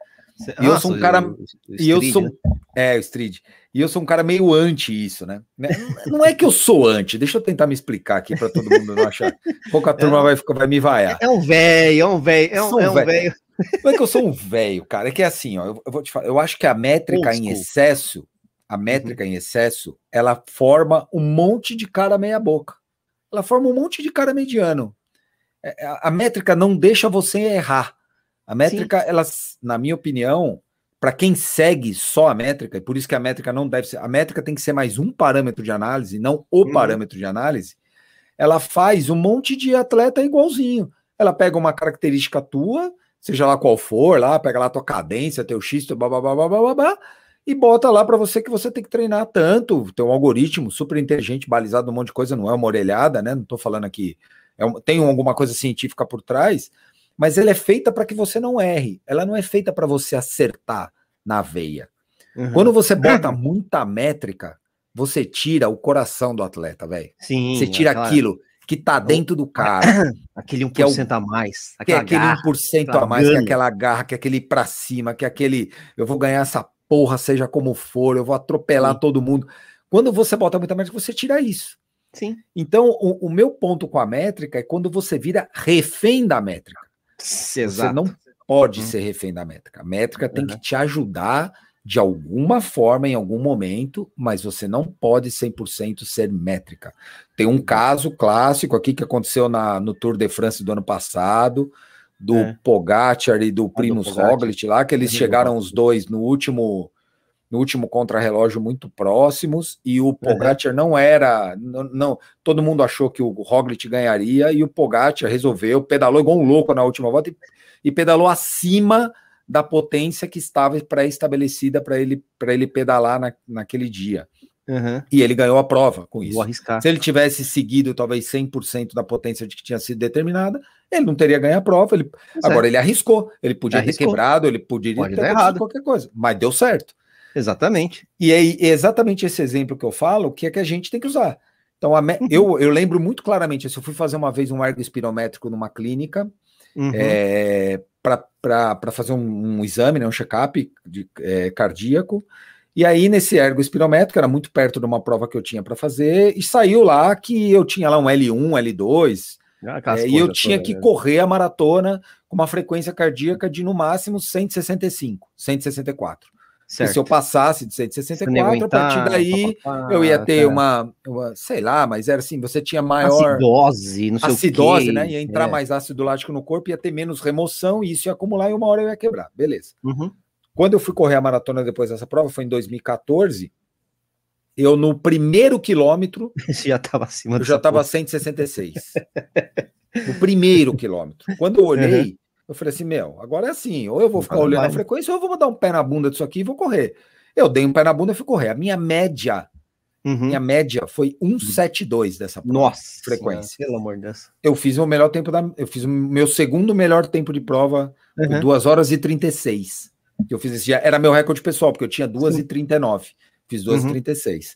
E eu sou um Nossa, cara- o- o E eu sou. né? É, o Street. E eu sou um cara meio anti isso, né? Né? Não é que eu sou anti, deixa eu tentar me explicar aqui para todo mundo não achar. Pouca turma vai, ficar- vai me vaiar. É um velho, é um velho, é um, é um velho. Não é que eu sou um velho, cara. É que é assim, ó. Eu, eu vou te falar. Eu acho que a métrica em excesso, a métrica em excesso, ela forma um monte de cara meia boca. Ela forma um monte de cara mediano. É, A, a métrica não deixa você errar. A métrica, ela, na minha opinião, para quem segue só a métrica, e por isso que a métrica não deve ser. A métrica tem que ser mais um parâmetro de análise, não o Uhum. parâmetro de análise. Ela faz um monte de atleta igualzinho. Ela pega uma característica tua, seja lá qual for, lá, pega lá tua cadência, teu X, teu babá, babá, e bota lá para você que você tem que treinar tanto. Tem um algoritmo super inteligente, balizado um monte de coisa, não é uma orelhada, né? Não tô falando aqui. É um- tem alguma coisa científica por trás, mas ela é feita para que você não erre. Ela não é feita para você acertar na veia. Uhum. Quando você bota muita métrica, você tira o coração do atleta, velho. Sim, Você tira aquela- aquilo que tá dentro do cara, aquele que é o- 1% a mais, que é aquele garra. 1% aquela a mais, que é aquela garra, que é aquele pra cima, que é aquele eu vou ganhar essa porra, seja como for, eu vou atropelar Sim. todo mundo. Quando você bota muita métrica, você tira isso. Sim. Então, o, o meu ponto com a métrica é quando você vira refém da métrica. Você Exato. não pode Uhum. ser refém da métrica. A métrica tem Uhum. que te ajudar de alguma forma, em algum momento, mas você não pode 100% ser métrica. Tem um caso clássico aqui que aconteceu na, no Tour de France do ano passado, do É. Pogacar e do Primus Pogacar. Roglic lá, que eles chegaram os dois no último no último contrarrelógio muito próximos e o Pogacar não era, não, não- todo mundo achou que o Roglic ganharia e o Pogacar resolveu, pedalou igual um louco na última volta e, e pedalou acima da potência que estava pré-estabelecida para ele para ele pedalar na, naquele dia. Uhum. E ele ganhou a prova com isso. Se ele tivesse seguido talvez 100% da potência de que tinha sido determinada, ele não teria ganho a prova. Ele, agora ele arriscou, ele podia ter Arriscou. quebrado, ele Pode ter errado. qualquer coisa, mas deu certo. Exatamente. E é é exatamente esse exemplo que eu falo que é que a gente tem que usar. Então, me- Uhum. eu, eu lembro muito claramente, isso, eu fui fazer uma vez um ergo espirométrico numa clínica Uhum. é, para fazer um, um exame, né, um check-up é, cardíaco. E aí, nesse ergo espirométrico, era muito perto de uma prova que eu tinha para fazer, e saiu lá que eu tinha lá um L1, L2, Aquelas é, e eu tinha que né? correr a maratona com uma frequência cardíaca de no máximo 165, 164. Certo. se eu passasse de Se não 164, a partir aguentar, daí pá, pá, pá, eu ia ter tá. uma, uma- sei lá, mas era assim, você tinha maior acidose, não sei acidose, o quê. né? Ia entrar É. mais ácido lático no corpo, ia ter menos remoção e isso ia acumular e uma hora eu ia quebrar. Beleza. Uhum. Quando eu fui correr a maratona depois dessa prova, foi em 2014, eu no primeiro quilômetro, Você já estava acima eu já estava porra. 166. no primeiro quilômetro. Quando eu olhei, eu falei assim, meu, agora é assim, ou eu vou ficar olhando a frequência, ou eu vou dar um pé na bunda disso aqui e vou correr. Eu dei um pé na bunda e fui correr. A minha média, Uhum. minha média foi 172 dessa prova. Nossa, frequência. Pelo amor de Deus. Eu fiz o melhor tempo da. Eu fiz o meu segundo melhor tempo de prova, Uhum. 2 horas e 36. Que eu fiz esse dia. Era meu recorde pessoal, porque eu tinha 2 e 39. Fiz 2 Uhum. e 36.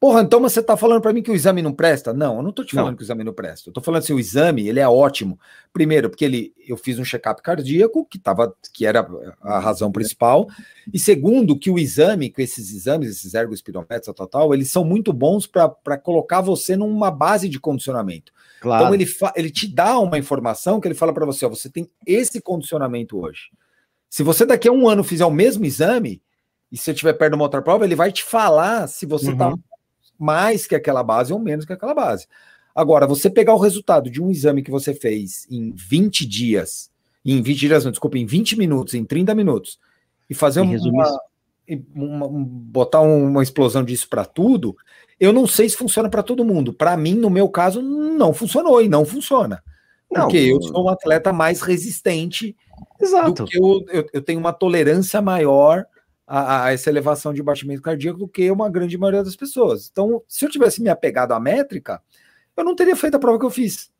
Porra, então você tá falando para mim que o exame não presta? Não, eu não tô te Não. falando que o exame não presta. Eu tô falando assim, o exame, ele é ótimo. Primeiro, porque ele eu fiz um check-up cardíaco, que tava que era a razão principal, e segundo, que o exame, que esses exames, esses ergospirometros, tal, tal, eles são muito bons para colocar você numa base de condicionamento. Claro. Então ele, ele te dá uma informação que ele fala para você, ó, você tem esse condicionamento hoje. Se você daqui a um ano fizer o mesmo exame, e se você estiver perto de uma outra prova, ele vai te falar se você está Uhum. Mais que aquela base ou menos que aquela base. Agora, você pegar o resultado de um exame que você fez em 20 dias, em 20 dias, não, desculpa, em 20 minutos, em 30 minutos, e fazer uma, uma- um- botar uma explosão disso para tudo, eu não sei se funciona para todo mundo. Para mim, no meu caso, não funcionou e não funciona. Não, Porque eu sou um atleta mais resistente Exato. do que eu, eu, eu tenho uma tolerância maior a, a essa elevação de batimento cardíaco do que uma grande maioria das pessoas. Então, se eu tivesse me apegado à métrica, eu não teria feito a prova que eu fiz.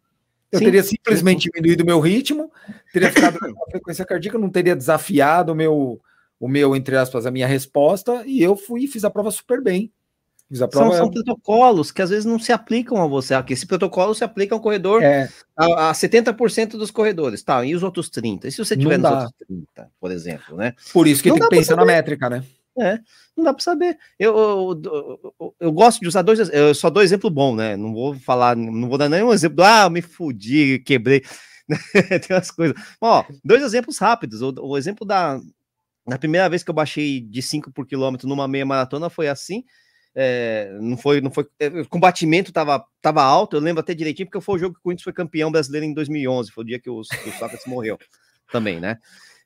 Eu Sim, teria simplesmente diminuído o meu ritmo, teria ficado com a frequência cardíaca, não teria desafiado o meu, o meu, entre aspas, a minha resposta, e eu fui e fiz a prova super bem. A São, são protocolos que às vezes não se aplicam a você. Aqui, esse protocolo se aplica ao corredor É, a, a 70% dos corredores, tá? E os outros 30? E se você tiver Não nos dá. outros 30, por exemplo, né? por isso que Não tem que pensar na métrica, né? Não dá para saber. Eu, eu, eu, eu gosto de usar dois, eu só dou exemplo bom, né? Não vou falar, não vou dar nenhum exemplo. Ah, me fudi, quebrei. Tem umas coisas. Ó, dois exemplos rápidos. O, o exemplo da na primeira vez que eu baixei de 5 por quilômetro numa meia maratona foi assim. É, não foi, não foi. é, O combatimento tava, tava alto, eu lembro até direitinho, porque foi o jogo que o Corinthians foi campeão brasileiro em 2011, foi o dia que o, que o Sócrates morreu também, né?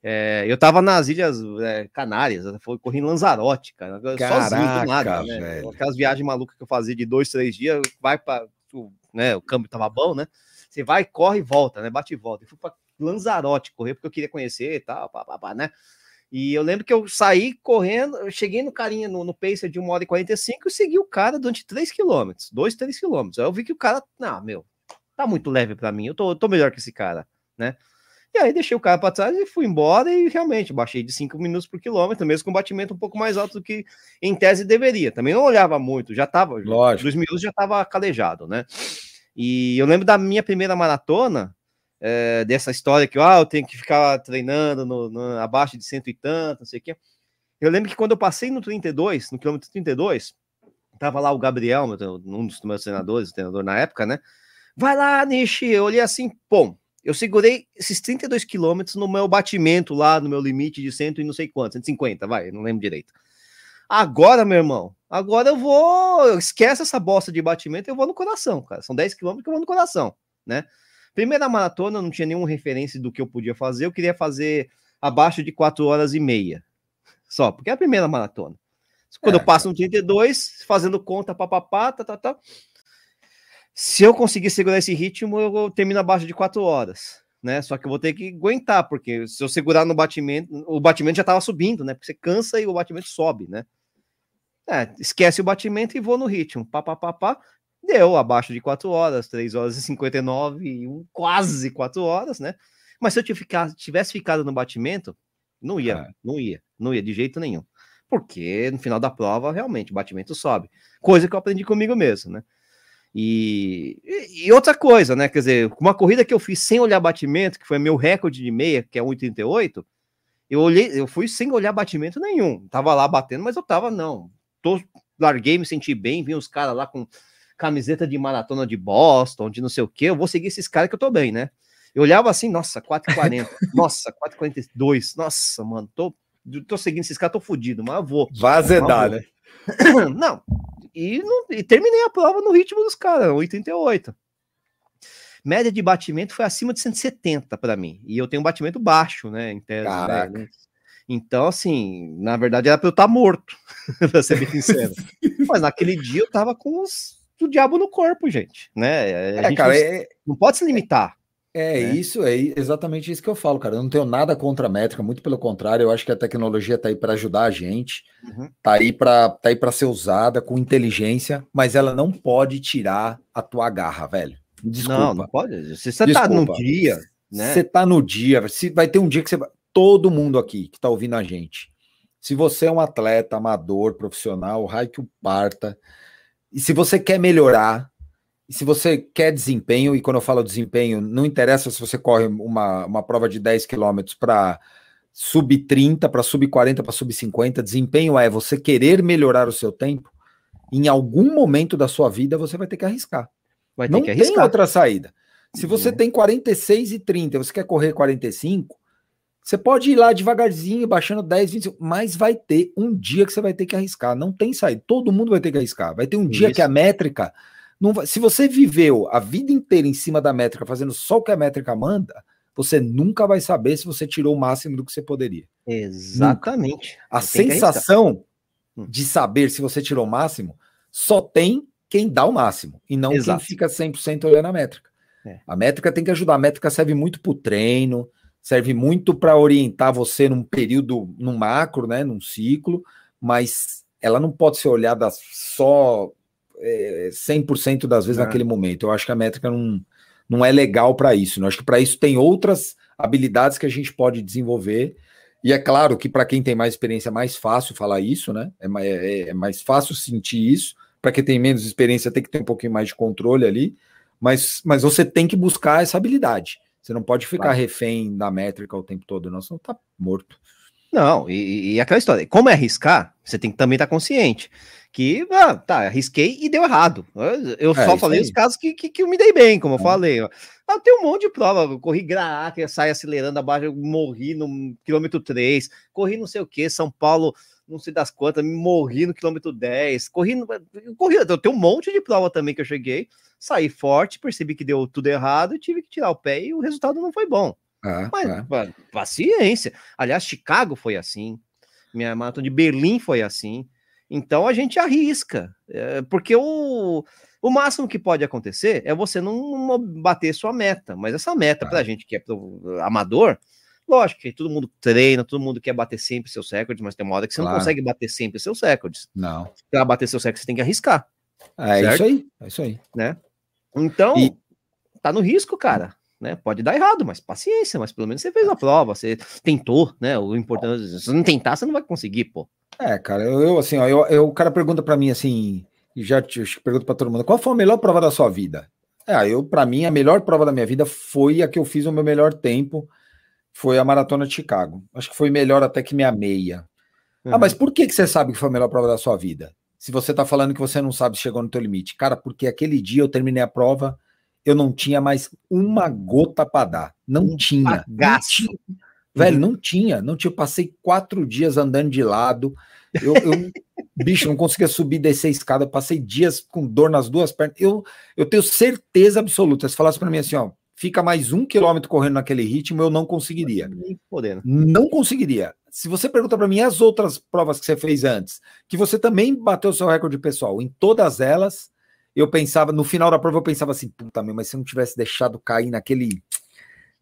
É, eu tava nas Ilhas é, Canárias, foi corri em Lanzarote, cara, sozinho do nada, Caraca, né? velho. Aquelas viagens malucas que eu fazia de dois, três dias, vai para, né? O câmbio tava bom, né? Você vai, corre e volta, né? Bate e volta. Eu fui para Lanzarote correr porque eu queria conhecer e tal, pá, pá, pá, né? E eu lembro que eu saí correndo, eu cheguei no carinha no, no pacer de 1 hora e 45 e segui o cara durante 3 quilômetros, 2, 3 quilômetros. Aí eu vi que o cara, não, meu, tá muito leve para mim, eu tô, eu tô melhor que esse cara, né? E aí deixei o cara para trás e fui embora e realmente baixei de 5 minutos por quilômetro, mesmo com um batimento um pouco mais alto do que em tese deveria. Também não olhava muito, já tava, Lógico. dois minutos já tava calejado, né? E eu lembro da minha primeira maratona, é, dessa história que ah, eu tenho que ficar treinando no, no- abaixo de cento e tanto, não sei o quê. Eu lembro que quando eu passei no 32, no quilômetro 32, tava lá o Gabriel, um dos meus treinadores, treinador na época, né? Vai lá, Nishi. Eu olhei assim, pô, eu segurei esses 32 quilômetros no meu batimento lá, no meu limite de cento e não sei quanto, 150, vai, não lembro direito. Agora, meu irmão, agora eu vou. Esquece essa bosta de batimento, eu vou no coração, cara. São 10 quilômetros que eu vou no coração, né? Primeira maratona, não tinha nenhuma referência do que eu podia fazer. Eu queria fazer abaixo de 4 horas e meia. Só, porque é a primeira maratona. Quando É, eu passo no 32, fazendo conta, papapá, tá, tá, tá. Se eu conseguir segurar esse ritmo, eu termino abaixo de 4 horas, né? Só que eu vou ter que aguentar, porque se eu segurar no batimento, o batimento já tava subindo, né? Porque você cansa e o batimento sobe, né? É, esquece o batimento e vou no ritmo. Pá, pá, pá, pá. Deu abaixo de 4 horas, 3 horas e 59, e um- quase 4 horas, né? Mas se eu tivesse ficado, no batimento, não ia, É. não ia, não ia de jeito nenhum. Porque no final da prova, realmente, o batimento sobe. Coisa que eu aprendi comigo mesmo, né? E, e- e outra coisa, né? Quer dizer, uma corrida que eu fiz sem olhar batimento, que foi meu recorde de meia, que é 1,38, eu olhei, eu fui sem olhar batimento nenhum. Tava lá batendo, mas eu tava, não. Tô, larguei, me senti bem, vi os caras lá com camiseta de maratona de Boston, de não sei o que, eu vou seguir esses caras que eu tô bem, né? Eu olhava assim, nossa, 4,40, nossa, 4,42, nossa, mano, tô, tô seguindo esses caras, tô fudido, mas vou. Vazedar, né? Não, e, não- e terminei a prova no ritmo dos caras, 88. Média de batimento foi acima de 170 para mim, e eu tenho um batimento baixo, né, em tese, né, Caraca. né? Então, assim, na verdade era pra eu estar morto, pra ser bem sincero. Mas naquele dia eu tava com os, o diabo no corpo, gente, né? É, cara, não, é, não pode se limitar. é né? isso, é exatamente isso que eu falo, cara. Eu não tenho nada contra a métrica, muito pelo contrário, eu acho que a tecnologia tá aí para ajudar a gente, Uhum. tá aí para tá aí para ser usada com inteligência, mas ela não pode tirar a tua garra, velho. Desculpa. Não, não pode. Se você tá num Desculpa. dia, né? Você tá no dia, se vai ter um dia que você. Todo mundo aqui que tá ouvindo a gente. Se você é um atleta amador, profissional, raio que o parta, e se você quer melhorar, e se você quer desempenho, e quando eu falo desempenho, não interessa se você corre uma, uma prova de 10 quilômetros para sub 30, para sub 40, para sub 50, desempenho é você querer melhorar o seu tempo, em algum momento da sua vida você vai ter que arriscar. Vai ter Não que tem arriscar. outra saída. Se você Né? tem 46 e 30, você quer correr 45, você pode ir lá devagarzinho, baixando 10, 25, mas vai ter um dia que você vai ter que arriscar. Não tem saída. Todo mundo vai ter que arriscar. Vai ter um dia que a Isso. métrica. Não vai... Se você viveu a vida inteira em cima da métrica, fazendo só o que a métrica manda, você nunca vai saber se você tirou o máximo do que você poderia. Exatamente. A que arriscar. sensação Hum. de saber se você tirou o máximo só tem quem dá o máximo e não Exato. quem fica 100% olhando a métrica. É. A métrica tem que ajudar. A métrica serve muito para o treino, serve muito para orientar você num período, num macro, né, num ciclo, mas ela não pode ser olhada só é, 100% das vezes Não. naquele momento. Eu acho que a métrica não, não é legal para isso. né? Eu acho que para isso tem outras habilidades que a gente pode desenvolver E é claro que para quem tem mais experiência é mais fácil falar isso, né? É, é- é mais fácil sentir isso. Para quem tem menos experiência tem que ter um pouquinho mais de controle ali. Mas, mas você tem que buscar essa habilidade. Você não pode ficar Claro. refém da métrica o tempo todo, não, senão tá morto. Não, e, e aquela história, como é arriscar, você tem que também estar consciente que, ah, tá, arrisquei e deu errado. Eu, eu É, só falei aí. os casos que, que, que eu me dei bem, como eu É. falei. ó. Ah, tem um monte de prova, eu corri Graá, que sai acelerando abaixo, eu morri no quilômetro 3, corri não sei o que, São Paulo, não sei das quantas, morri no quilômetro 10, corri, corri, eu tenho um monte de prova também que eu cheguei, saí forte, percebi que deu tudo errado e tive que tirar o pé e o resultado não foi bom. É, Mas, é. pa- paciência. Aliás, Chicago foi assim. Minha maratona de Berlim foi assim. Então a gente arrisca. é, porque o, o máximo que pode acontecer é você não bater sua meta. Mas essa meta, Ah. pra gente que é amador, lógico que todo mundo treina, todo mundo quer bater sempre seus recordes, mas tem uma hora que você Claro. não consegue bater sempre seus recordes. Não. Pra bater seus recordes, você tem que arriscar. É Certo? isso aí. É isso aí. Então, E- tá no risco, cara. Né? Pode dar errado, mas paciência, mas pelo menos você fez a prova, você tentou, né? O importante, se não tentar, você não vai conseguir, pô. É, cara, eu, eu, assim, ó, eu, eu- o cara pergunta pra mim assim, e já te, eu pergunto pra todo mundo, qual foi a melhor prova da sua vida? É, eu, para mim, a melhor prova da minha vida foi a que eu fiz o meu melhor tempo, foi a Maratona de Chicago. Acho que foi melhor até que minha meia. Ah, mas por que, que você sabe que foi a melhor prova da sua vida? Se você tá falando que você não sabe se chegou no teu limite. Cara, porque aquele dia eu terminei a prova, eu não tinha mais uma gota para dar. Não Um tinha. Não tinha. Velho, não tinha, não tinha. Eu passei quatro dias andando de lado. Eu, eu- bicho, não conseguia subir descer a escada. Eu passei dias com dor nas duas pernas. Eu, eu tenho certeza absoluta. Se falasse para mim assim, ó, fica mais um quilômetro correndo naquele ritmo, eu não conseguiria. Não conseguiria. Se você pergunta para mim as outras provas que você fez antes, que você também bateu seu recorde pessoal, em todas elas, eu pensava, no final da prova, eu pensava assim, puta meu, mas se eu não tivesse deixado cair naquele,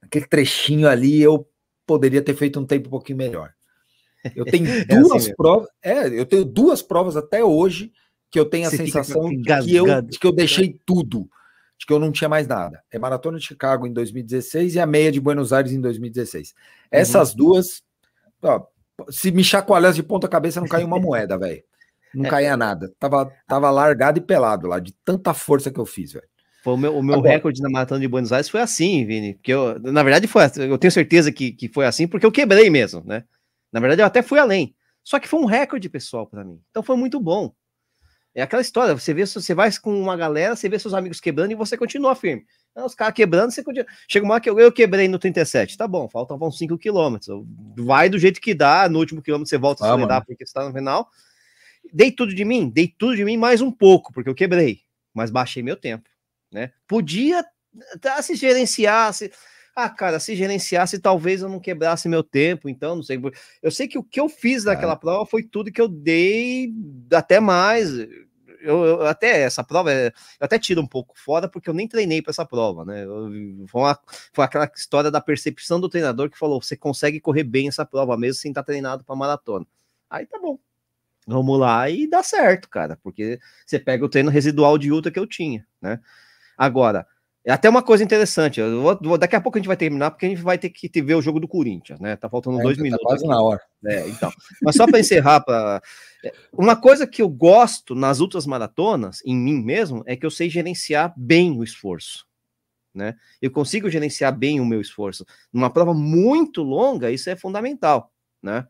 naquele trechinho ali, eu poderia ter feito um tempo um pouquinho melhor. Eu tenho assim duas mesmo. provas, é, eu tenho duas provas até hoje que eu tenho a Você sensação de que, eu, de que eu deixei tudo, de que eu não tinha mais nada. É Maratona de Chicago em 2016 e a meia de Buenos Aires em 2016. Essas duas, ó, se me chacoalhasse de ponta cabeça, não caía uma moeda, velho. Não É. caía nada. Tava, tava largado e pelado lá, de tanta força que eu fiz, velho. Foi o meu, o meu Agora- recorde na maratona de Buenos Aires foi assim, Vini. Porque eu, na verdade, foi, assim, eu tenho certeza que, que foi assim, porque eu quebrei mesmo, né? Na verdade, eu até fui além. Só que foi um recorde pessoal para mim. Então foi muito bom. É aquela história, você vê, você vai com uma galera, você vê seus amigos quebrando e você continua firme. Não, os caras quebrando, você continua. Chega uma hora que eu, eu quebrei no 37, tá bom, faltavam 5 quilômetros. Vai do jeito que dá, no último quilômetro você volta a acelerar né? porque você tá no final. Dei tudo de mim? Dei tudo de mim mais um pouco, porque eu quebrei, mas baixei meu tempo, né? Podia tá, se gerenciasse. Ah, cara, se gerenciasse, talvez eu não quebrasse meu tempo, então, não sei. Eu sei que o que eu fiz naquela prova foi tudo que eu dei, até mais. Eu, eu- até essa prova, é- eu até tiro um pouco fora, porque eu nem treinei para essa prova, né? Eu- foi, uma- foi aquela história da percepção do treinador que falou: você consegue correr bem essa prova mesmo sem estar treinado para maratona. Aí tá bom. Vamos lá e dá certo, cara, porque você pega o treino residual de ultra que eu tinha, né? Agora, até uma coisa interessante. Vou- daqui a pouco a gente vai terminar, porque a gente vai ter que ver o jogo do Corinthians, né? Tá faltando dois tá minutos. quase aqui. na hora. É, então. Mas só para encerrar, pra... é, uma coisa que eu gosto nas outras maratonas, em mim mesmo, é que eu sei gerenciar bem o esforço. Né? Eu consigo gerenciar bem o meu esforço. Numa prova muito longa, isso é fundamental. Né?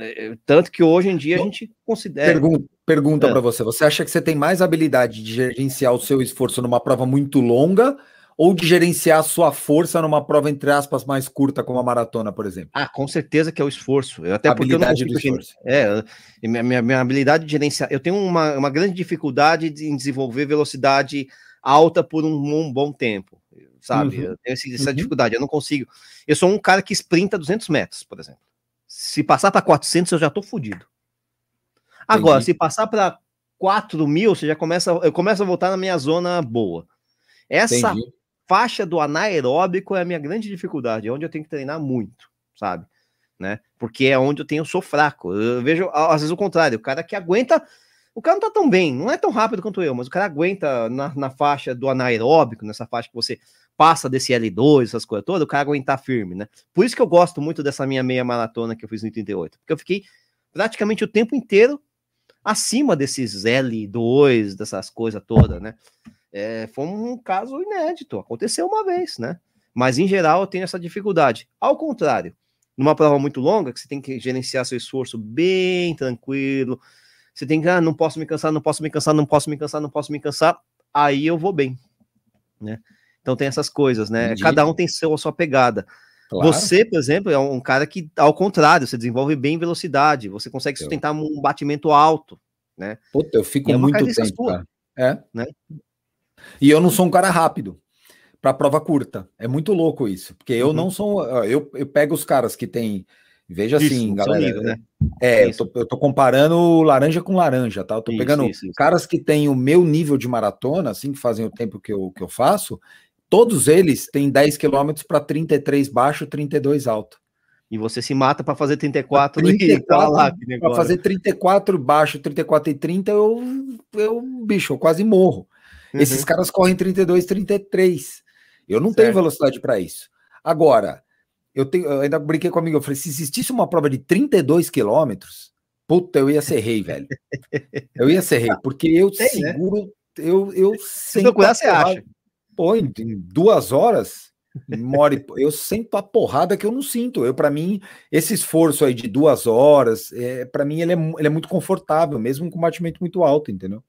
É, tanto que hoje em dia a gente considera. Pergunta, pergunta É. para você: você acha que você tem mais habilidade de gerenciar o seu esforço numa prova muito longa ou de gerenciar a sua força numa prova, entre aspas, mais curta, como a maratona, por exemplo? Ah, com certeza que é o esforço. Eu, até porque eu não habilidade do esforço. É, minha, minha, minha habilidade de gerenciar. Eu tenho uma, uma grande dificuldade de- em desenvolver velocidade alta por um, um bom tempo, sabe? Uhum. Eu tenho esse- essa Uhum. dificuldade, eu não consigo. Eu sou um cara que sprinta 200 metros, por exemplo. Se passar para 400, eu já tô fudido. Agora, Entendi. se passar para 4 mil, você já começa, eu começo a voltar na minha zona boa. Essa Entendi. faixa do anaeróbico é a minha grande dificuldade, é onde eu tenho que treinar muito, sabe? Né? Porque é onde eu tenho, eu sou fraco. Eu vejo, às vezes, o contrário, o cara que aguenta. O cara não tá tão bem, não é tão rápido quanto eu, mas o cara aguenta na, na faixa do anaeróbico, nessa faixa que você passa desse L2, essas coisas todas, o cara aguentar firme, né? Por isso que eu gosto muito dessa minha meia maratona que eu fiz em 38, porque eu fiquei praticamente o tempo inteiro acima desses L2, dessas coisas todas, né? É, foi um caso inédito, aconteceu uma vez, né? Mas em geral eu tenho essa dificuldade. Ao contrário, numa prova muito longa, que você tem que gerenciar seu esforço bem tranquilo, você tem que, ah, não posso me cansar, não posso me cansar, não posso me cansar, não posso me cansar, aí eu vou bem, né? Então tem essas coisas, né? Entendi. Cada um tem seu, a sua pegada. Claro. Você, por exemplo, é um cara que, ao contrário, você desenvolve bem velocidade, você consegue Eu. sustentar um batimento alto, né? Puta, eu fico é muito tempo, sua, cara. É. né? E eu não sou um cara rápido para prova curta. É muito louco isso, porque eu Uhum. não sou. Eu, eu pego os caras que tem. Veja Isso, assim, no seu galera. nível, né? É, eu Isso. tô, eu tô comparando laranja com laranja, tá? Eu tô Isso, pegando isso, isso. caras que têm o meu nível de maratona, assim, que fazem o tempo que eu, que eu faço, todos eles têm 10 quilômetros para 33 baixo, 32 alto. E você se mata para fazer 34 e 34 tá lá, que Para fazer 34 baixo, 34 e 30, eu, eu bicho, eu quase morro. Uhum. Esses caras correm 32, 33. Eu não tenho Certo. velocidade para isso. Agora, eu, tenho, eu ainda brinquei comigo, eu falei, se existisse uma prova de 32 quilômetros, puta, eu ia ser rei, velho. Eu ia ser rei, porque eu Tem, né? seguro, eu, eu Se procurar, você acha. Pô, em, duas horas, more, eu sinto a porrada que eu não sinto. Eu, para mim, esse esforço aí de duas horas, é, para mim, ele é, ele é muito confortável, mesmo com um batimento muito alto, entendeu?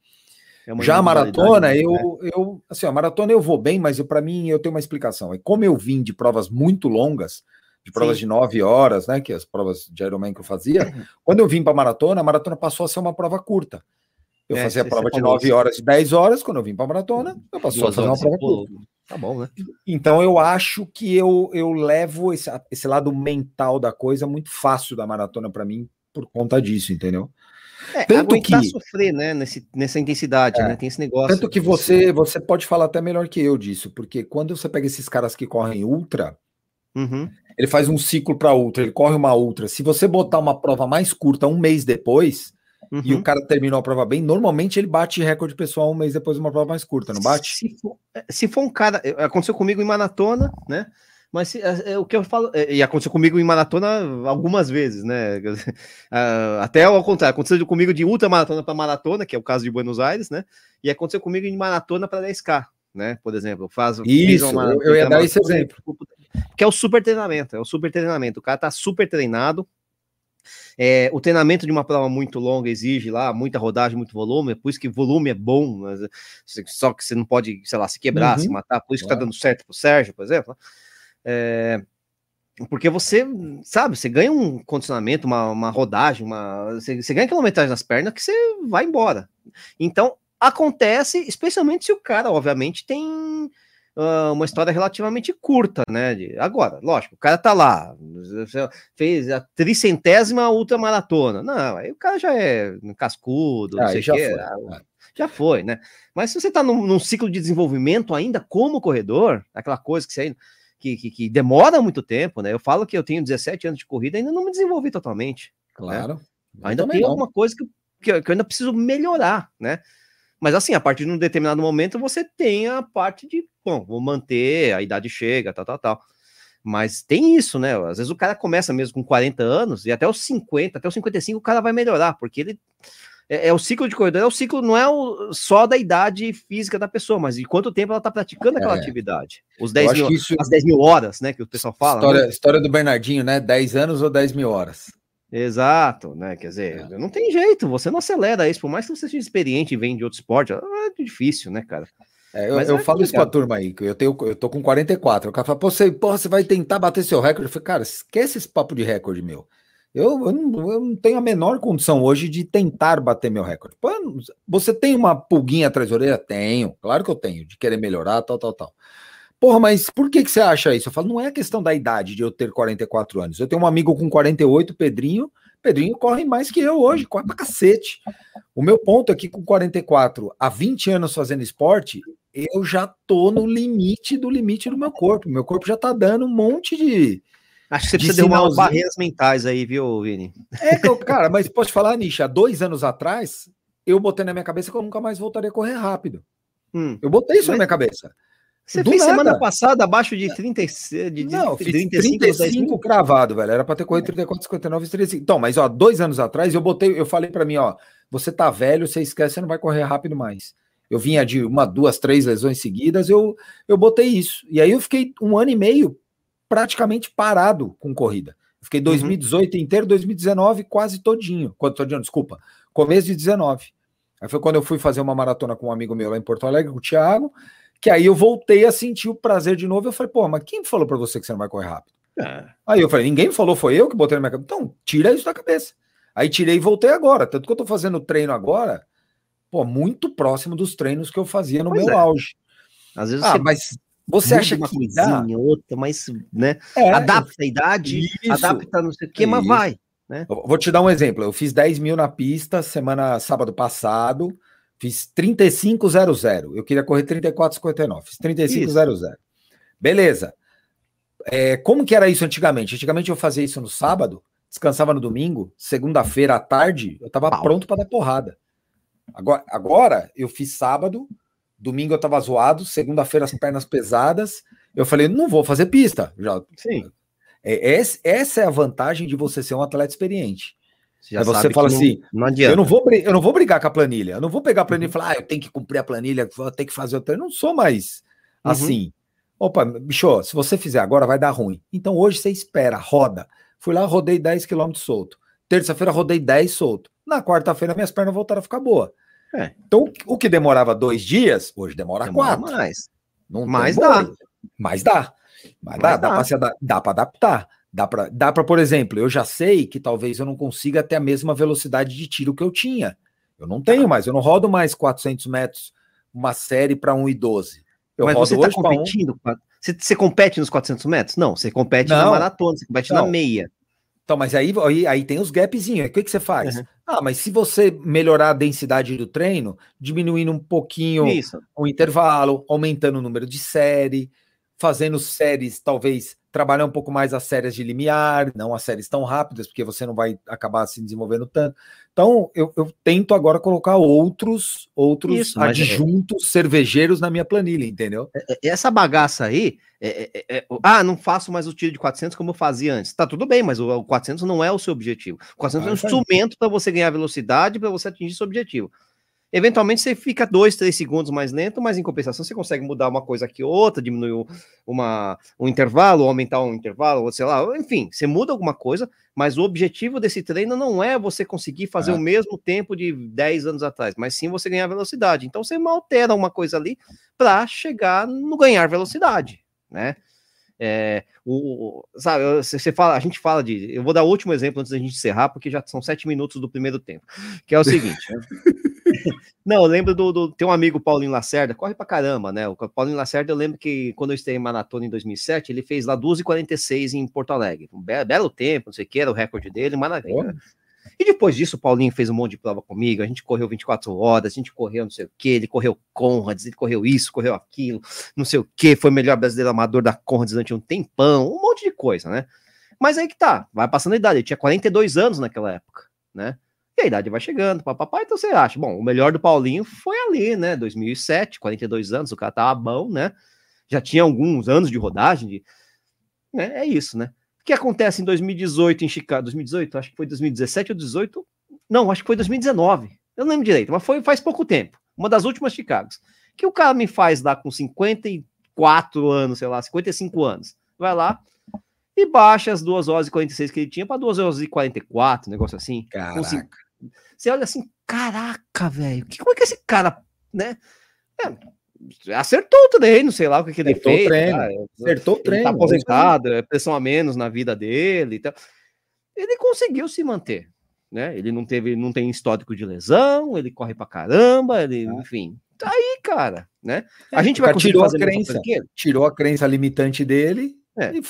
É Já a maratona, né? eu, eu, assim, a maratona eu vou bem, mas para mim eu tenho uma explicação. É como eu vim de provas muito longas, de provas Sim. de nove horas, né, que as provas de Ironman que eu fazia, quando eu vim para maratona, a maratona passou a ser uma prova curta. Eu É, fazia você- prova você de falou nove isso. horas, de 10 horas, quando eu vim para maratona, eu passou a fazer uma prova curta. Tá bom, né? Então eu acho que eu, eu levo esse, esse lado mental da coisa muito fácil da maratona para mim por conta disso, entendeu? É, Tanto que- sofrer, né? Nesse, nessa intensidade, É. né? Tem esse negócio. Tanto que você você pode falar até melhor que eu disso, porque quando você pega esses caras que correm ultra, Uhum. ele faz um ciclo para ultra, ele corre uma ultra. Se você botar uma prova mais curta um mês depois e uhum. o cara terminou a prova bem, normalmente ele bate recorde pessoal um mês depois de uma prova mais curta, não bate? Se for, é, se for um cara. é, Aconteceu comigo em maratona, né? Mas se- é, é, o que eu falo. é, e aconteceu comigo em maratona algumas vezes, né? Ah, até ao contrário, aconteceu comigo de ultramaratona para maratona, que é o caso de Buenos Aires, né? E aconteceu comigo em maratona para 10K, né? Por exemplo, fiz Isso, eu- ia dar esse exemplo. Que é o super treinamento, é o super treinamento. O cara tá super treinado. É, o treinamento de uma prova muito longa exige lá muita rodagem, muito volume, é por isso que volume é bom, mas, eh, só que você não pode, sei lá, se quebrar, Uhum, se matar, por isso que claro. tá dando certo pro Sérgio, por exemplo. É, porque você, sabe, você ganha um condicionamento, uma, uma rodagem, uma, você, você ganha quilometragem nas pernas que você vai embora. Então, acontece, especialmente se o cara, obviamente, tem ah, uma história relativamente curta, né? de- agora, lógico, o cara tá lá, fez a tricentésima ultramaratona. Não, aí o cara já é cascudo, não Ah, sei aí o já quê, foi. ah, já foi, né? Mas se você tá num, num ciclo de desenvolvimento ainda como corredor, aquela coisa que você ainda. Que, que, que demora muito tempo, né? Eu falo que eu tenho 17 anos de corrida e ainda não me desenvolvi totalmente. Claro. Eu Ainda tem não. alguma coisa que, que, eu- que eu ainda preciso melhorar, né? Mas assim, a partir de um determinado momento, você tem a parte de, bom, vou manter, a idade chega, tal, tal, tal. Mas tem isso, né? Às vezes o cara começa mesmo com 40 anos e até os 50, até os 55 o cara vai melhorar, porque ele é, é o ciclo de corredor, é o ciclo não é o, só da idade física da pessoa, mas de quanto tempo ela tá praticando aquela É. atividade. Os Eu 10 acho mil, isso as 10 mil horas, né? Que o pessoal fala. né? história, história do Bernardinho, né? 10 anos ou 10 mil horas. Exato, né? Quer dizer, não tem jeito, você não acelera isso, por mais que você seja experiente e vem de outro esporte, é difícil, né, cara? É, eu eu é falo isso pra complicado. turma aí, que eu, tenho, eu tô com 44. O cara fala, pô, você, porra, você vai tentar bater seu recorde? Eu falei, cara, esquece esse papo de recorde meu. Eu, eu, não, eu não tenho a menor condição hoje de tentar bater meu recorde. Pô, você tem uma pulguinha atrás da orelha? Tenho, claro que eu tenho, de querer melhorar, tal, tal, tal. Porra, mas por que, que você acha isso? Eu falo, não é questão da idade de eu ter 44 anos. Eu tenho um amigo com 48, Pedrinho. Pedrinho corre mais que eu hoje, corre pra cacete. O meu ponto aqui com 44, há 20 anos fazendo esporte, eu já tô no limite do limite do meu corpo. Meu corpo já tá dando um monte de. Acho que você De precisa derrubar umas sinalzinho. barreiras mentais aí, viu, Vini? É, cara, mas posso te falar, Nisha, há dois anos atrás, eu botei na minha cabeça que eu nunca mais voltaria a correr rápido. Hum, Eu botei isso na Mas- minha cabeça. Você Do fez nada. semana passada abaixo de 30, de, Não, fiz 35, 35 cravado, velho. Era pra ter corrido 34, 59, 35. Então, mas ó, dois anos atrás eu botei, eu falei pra mim, ó, você tá velho, você esquece, você não vai correr rápido mais. Eu vinha de uma, duas, três lesões seguidas, eu, eu botei isso. E aí eu fiquei um ano e meio praticamente parado com corrida. Eu fiquei 2018 inteiro, 2019 quase todinho. Quando todinho, desculpa. Começo de 19. Aí foi quando eu fui fazer uma maratona com um amigo meu lá em Porto Alegre, com o Thiago, que aí eu voltei a sentir o prazer de novo. Eu falei, pô, mas quem falou pra você que você não vai correr rápido? É. Aí eu falei, ninguém falou, foi eu que botei na minha cabeça. Então, tira isso da cabeça. Aí tirei e voltei agora. Tanto que eu tô fazendo treino agora, pô, muito próximo dos treinos que eu fazia no Pois meu é. auge. Às vezes Ah, você mas você acha uma que dá? coisinha, outra, mas, né? É, adapta a idade, Isso. adapta não sei o que, mas vai. eu Vou te dar um exemplo. Eu fiz 10 mil na pista semana sábado passado, fiz 35,00. Eu queria correr 34,59. Fiz 35,00. Beleza. É, como que era isso antigamente? Antigamente eu fazia isso no sábado, descansava no domingo, segunda-feira à tarde, eu tava Pau. pronto para dar porrada. Agora, agora eu fiz sábado, domingo eu tava zoado, segunda-feira as pernas pesadas. Eu falei, não vou fazer pista. Já, Sim. é, essa é a vantagem de você ser um atleta experiente. Você, Aí você fala não- assim, não adianta. Eu não, vou, eu não vou brigar com a planilha. Eu não vou pegar a planilha e falar, ah, eu tenho que cumprir a planilha, vou ter que fazer o treino. Eu não sou mais Uhum. assim. Opa, bicho, se você fizer agora vai dar ruim. Então hoje você espera, roda. Fui lá, rodei 10 km solto. Terça-feira rodei 10 solto. Na quarta-feira minhas pernas voltaram a ficar boa. É. Então o que demorava dois dias, hoje demora, Demora quatro. mais. Não tem dá. Mas dá. Mas, Mas dá, dá, dá. dá pra adaptar. Dá pra, dá pra, por exemplo, eu já sei que talvez eu não consiga ter a mesma velocidade de tiro que eu tinha. Eu não Tá. tenho mais, eu não rodo mais 400 metros uma série para 1,12. Eu mas você tá um- competindo? com a- Você, você compete nos 400 metros? Não, você compete na Não. maratona, você compete na Não. meia. Então, mas aí, aí, aí tem os gapzinhos. O que, que você faz? Uhum. Ah, mas se você melhorar a densidade do treino, diminuindo um pouquinho Isso. o intervalo, aumentando o número de série, fazendo séries, talvez trabalhar um pouco mais as séries de limiar, não as séries tão rápidas, porque você não vai acabar se desenvolvendo tanto. Então, eu, eu tento agora colocar outros outros Isso, é- adjuntos cervejeiros na minha planilha, entendeu? É- Essa bagaça aí, é- é- é- ah, não faço mais o tiro de 400 como eu fazia antes. Tá tudo bem, mas o, o 400 não é o seu objetivo. O 400 Ah, é um instrumento para você ganhar velocidade, para você atingir seu objetivo. Eventualmente você fica dois, três segundos mais lento, mas em compensação você consegue mudar uma coisa aqui ou outra, diminuir uma, um intervalo, aumentar um intervalo, ou sei lá, enfim, você muda alguma coisa, mas o objetivo desse treino não é você conseguir fazer É. o mesmo tempo de 10 anos atrás, mas sim você ganhar velocidade. Então você altera uma coisa ali para chegar no ganhar velocidade, né? É, o, sabe, você você fala, a gente fala de. Eu vou dar o último exemplo antes da gente encerrar, porque já são sete minutos do primeiro tempo. Que é o seguinte. Não, eu lembro do, do. Tem um amigo, Paulinho Lacerda, corre pra caramba, né? O Paulinho Lacerda, eu lembro que quando eu estei em maratona em 2007, ele fez lá 12h46 em Porto Alegre. Um be- belo tempo, não sei o que, era o recorde dele, maravilha. E depois disso, o Paulinho fez um monte de prova comigo. A gente correu 24 horas, a gente correu não sei o que, ele correu Conrads, ele correu isso, correu aquilo, não sei o que, foi o melhor brasileiro amador da Conrads durante um tempão, um monte de coisa, né? Mas aí que tá, vai passando a idade. Ele tinha 42 anos naquela época, né? E a idade vai chegando, papapá. Então você acha, bom, o melhor do Paulinho foi ali, né? 2007, 42 anos, o cara tava bom, né? Já tinha alguns anos de rodagem, de... né? é isso, né? O que acontece em 2018 em Chicago? 2018? Acho que foi 2017 ou 18? Não, acho que foi 2019. Eu não lembro direito, mas foi faz pouco tempo. Uma das últimas Chicagos. Que o cara me faz lá com 54 anos, sei lá, 55 anos. Vai lá e baixa as 2 horas e 46 que ele tinha para 2 horas e 44, negócio assim. Caraca. Você olha assim, caraca, velho, como é que esse cara, né? É, acertou o treino, sei lá o que, que ele Acertou o fez. treino, cara. Acertou o Ele treino. tá aposentado, é pressão a menos na vida dele e tal. Ele conseguiu se manter, né? Ele não teve, não tem histórico de lesão, ele corre pra caramba, ele, enfim. Tá aí, cara, né? A gente vai É. tirou a crença. ele? Tirou a crença limitante dele. É. e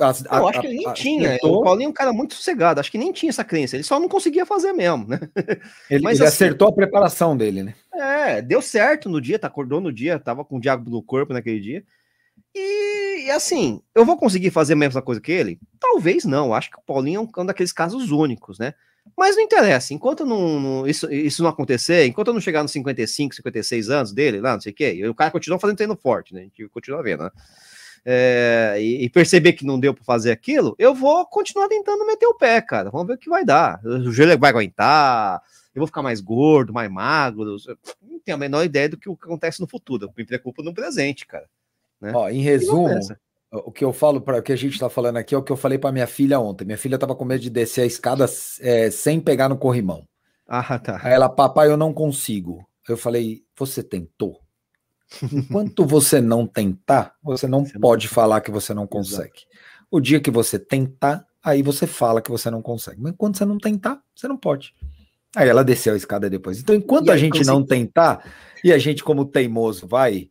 as- Eu a- acho que ele nem a- tinha. acertou. O Paulinho é um cara muito sossegado, acho que nem tinha essa crença, ele só não conseguia fazer mesmo, né? Ele, Mas ele assim- acertou a preparação dele, né? É, deu certo no dia, tá, acordou no dia, tava com o diabo no corpo naquele dia. E, e assim, eu vou conseguir fazer a mesma coisa que ele? Talvez não, acho que o Paulinho é um, um daqueles casos únicos, né? Mas não interessa, enquanto não, não- isso, isso não acontecer, enquanto eu não chegar nos 55, 56 anos dele, lá, não sei o quê, o cara continua fazendo treino forte, né? A gente continua vendo, né? É, e, e perceber que não deu para fazer aquilo, eu vou continuar tentando meter o pé, cara. Vamos ver o que vai dar. O joelho vai aguentar, eu vou ficar mais gordo, mais magro. Não tenho a menor ideia do que acontece no futuro. Eu me preocupo no presente, cara. Ó, em resumo, o que eu falo para o que a gente está falando aqui é o que eu falei para minha filha ontem. Minha filha estava com medo de descer a escada é, sem pegar no corrimão. Ah, tá. Aí ela, papai, eu não consigo. Eu falei, você tentou? Enquanto você não tentar, você não Você não- pode falar que você não consegue. O dia que você tentar, aí você fala que você não consegue. Mas enquanto você não tentar, você não pode. Aí ela desceu a escada depois. Então, enquanto E a gente consegui- não tentar, e a gente, como teimoso, vai,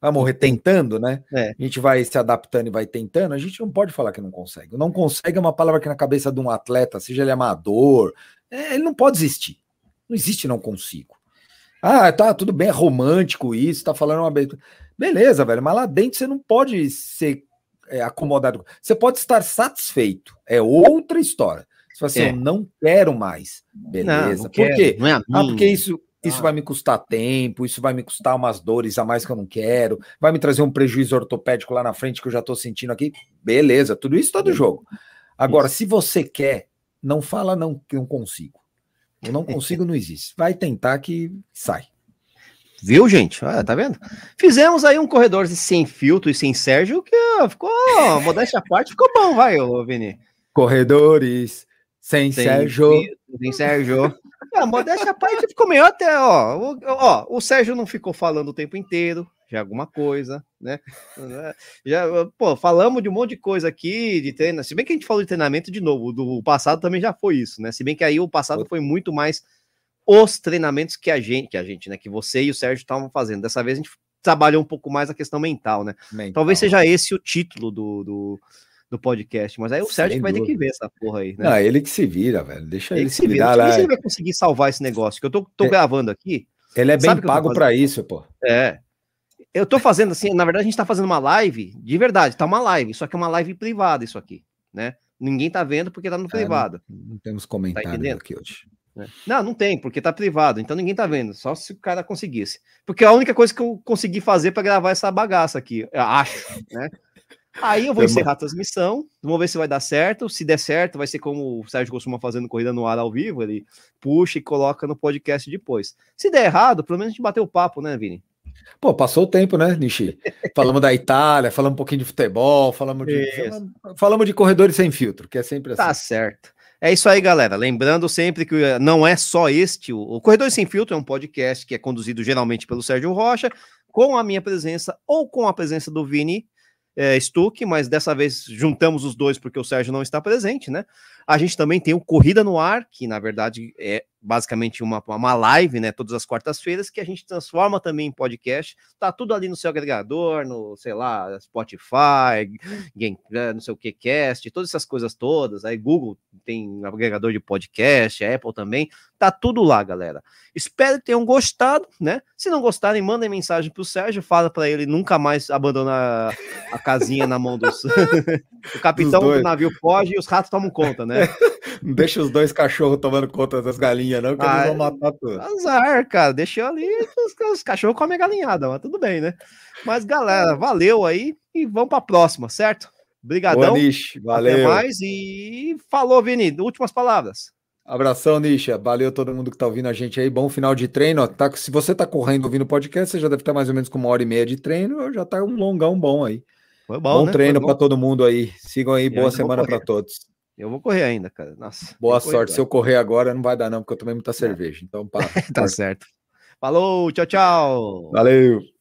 vai morrer tentando, né? É. A gente vai se adaptando e vai tentando, a gente não pode falar que não consegue. Não consegue é uma palavra que na cabeça de um atleta, seja ele amador, é, ele não pode existir. Não existe não consigo. Ah, tá, tudo bem, é romântico isso, tá falando uma be- Beleza, velho, mas lá dentro você não pode ser é, acomodado. Você pode estar satisfeito. É outra história. Você fala assim, É. eu não quero mais. Beleza. Não, não Por quero, quê? Não é Ah, porque isso, isso Ah. vai me custar tempo, isso vai me custar umas dores a mais que eu não quero, vai me trazer um prejuízo ortopédico lá na frente que eu já tô sentindo aqui. Beleza, tudo isso tá do jogo. Agora, se você quer, não fala não que não consigo. Eu não consigo, não existe. Vai tentar que sai. Viu, gente? Olha, tá vendo? Fizemos aí um corredor sem filtro e sem Sérgio que ficou, modéstia à parte, ficou bom, vai, ô Vini. Corredores sem, Sem Sérgio. filtro, Sem Sérgio. Ah, modéstia à parte ficou meio até, ó, ó. O Sérgio não ficou falando o tempo inteiro, já é alguma coisa, né? Já, pô, falamos de um monte de coisa aqui, de treino. Se bem que a gente falou de treinamento de novo, do passado também já foi isso, né? Se bem que aí o passado foi muito mais os treinamentos que a gente, que a gente, né? Que você e o Sérgio estavam fazendo. Dessa vez a gente trabalhou um pouco mais a questão mental, né? Mental. Talvez seja esse o título do, do, do podcast, mas aí o Sérgio vai ter que ver essa porra aí, né? Não, ele que se vira, velho. Deixa ele, ele se se vira. virar sei lá. ele vai conseguir salvar esse negócio, que eu tô, tô É. gravando aqui. Ele é bem pago pra isso, pô. É. Eu tô fazendo assim, na verdade a gente tá fazendo uma live, de verdade, tá uma live, só que é uma live privada isso aqui, né? Ninguém tá vendo porque tá no É, privado. Não temos comentários entendendo? aqui hoje. né? Não, não tem, porque tá privado, então ninguém tá vendo, só se o cara conseguisse. Porque é a única coisa que eu consegui fazer para gravar essa bagaça aqui, eu acho, né? Aí eu vou encerrar a transmissão, vamos ver se vai dar certo. Se der certo, vai ser como o Sérgio costuma fazer no Corrida no Ar ao vivo, ele puxa e coloca no podcast depois. Se der errado, pelo menos a gente bateu o papo, né, Vini? Pô, passou o tempo, né, Nishi? Falamos da Itália, falamos um pouquinho de futebol, falamos de, falamos, falamos de corredores sem filtro, que é sempre assim. Tá certo. É isso aí, galera. Lembrando sempre que eh, não é só este. O Corredor Sem Filtro é um podcast que é conduzido geralmente pelo Sérgio Rocha, com a minha presença ou com a presença do Vini eh, Stuck, mas dessa vez juntamos os dois porque o Sérgio não está presente, né? A gente também tem o Corrida no Ar, que na verdade é basicamente uma, uma live, né? Todas as quartas-feiras, que a gente transforma também em podcast. Tá tudo ali no seu agregador, no, sei lá, Spotify, Game, eh, não sei o que, cast, todas essas coisas todas. Aí Google tem agregador de podcast, Apple também. Tá tudo lá, galera. Espero que tenham gostado, né? Se não gostarem, mandem mensagem pro Sérgio, fala para ele nunca mais abandonar a casinha na mão dos. o capitão do navio foge e os ratos tomam conta, né? Não deixa os dois cachorros tomando conta das galinhas, não, que Ah, eles vão matar tudo. Azar, cara. Deixei ali, os, os cachorros comem a galinhada, mas tudo bem, né? Mas, galera, valeu aí e vamos pra próxima, certo? Boa, Obrigadão. Até Valeu. mais e falou, Vini. Últimas palavras. Abração, Nisha. Valeu todo mundo que tá ouvindo a gente aí. Bom final de treino. Tá, se você tá correndo ouvindo o podcast, você já deve estar mais ou menos com uma hora e meia de treino. Já tá um longão bom aí. Foi Bom, bom, né? treino para todo mundo aí. Sigam aí. Eu Boa semana para todos. Eu vou correr ainda, cara. Nossa. Boa sorte. Se eu correr agora, não vai dar, não, porque eu tomei muita cerveja. Então, pá. Tá certo. Falou, tchau, tchau. Valeu.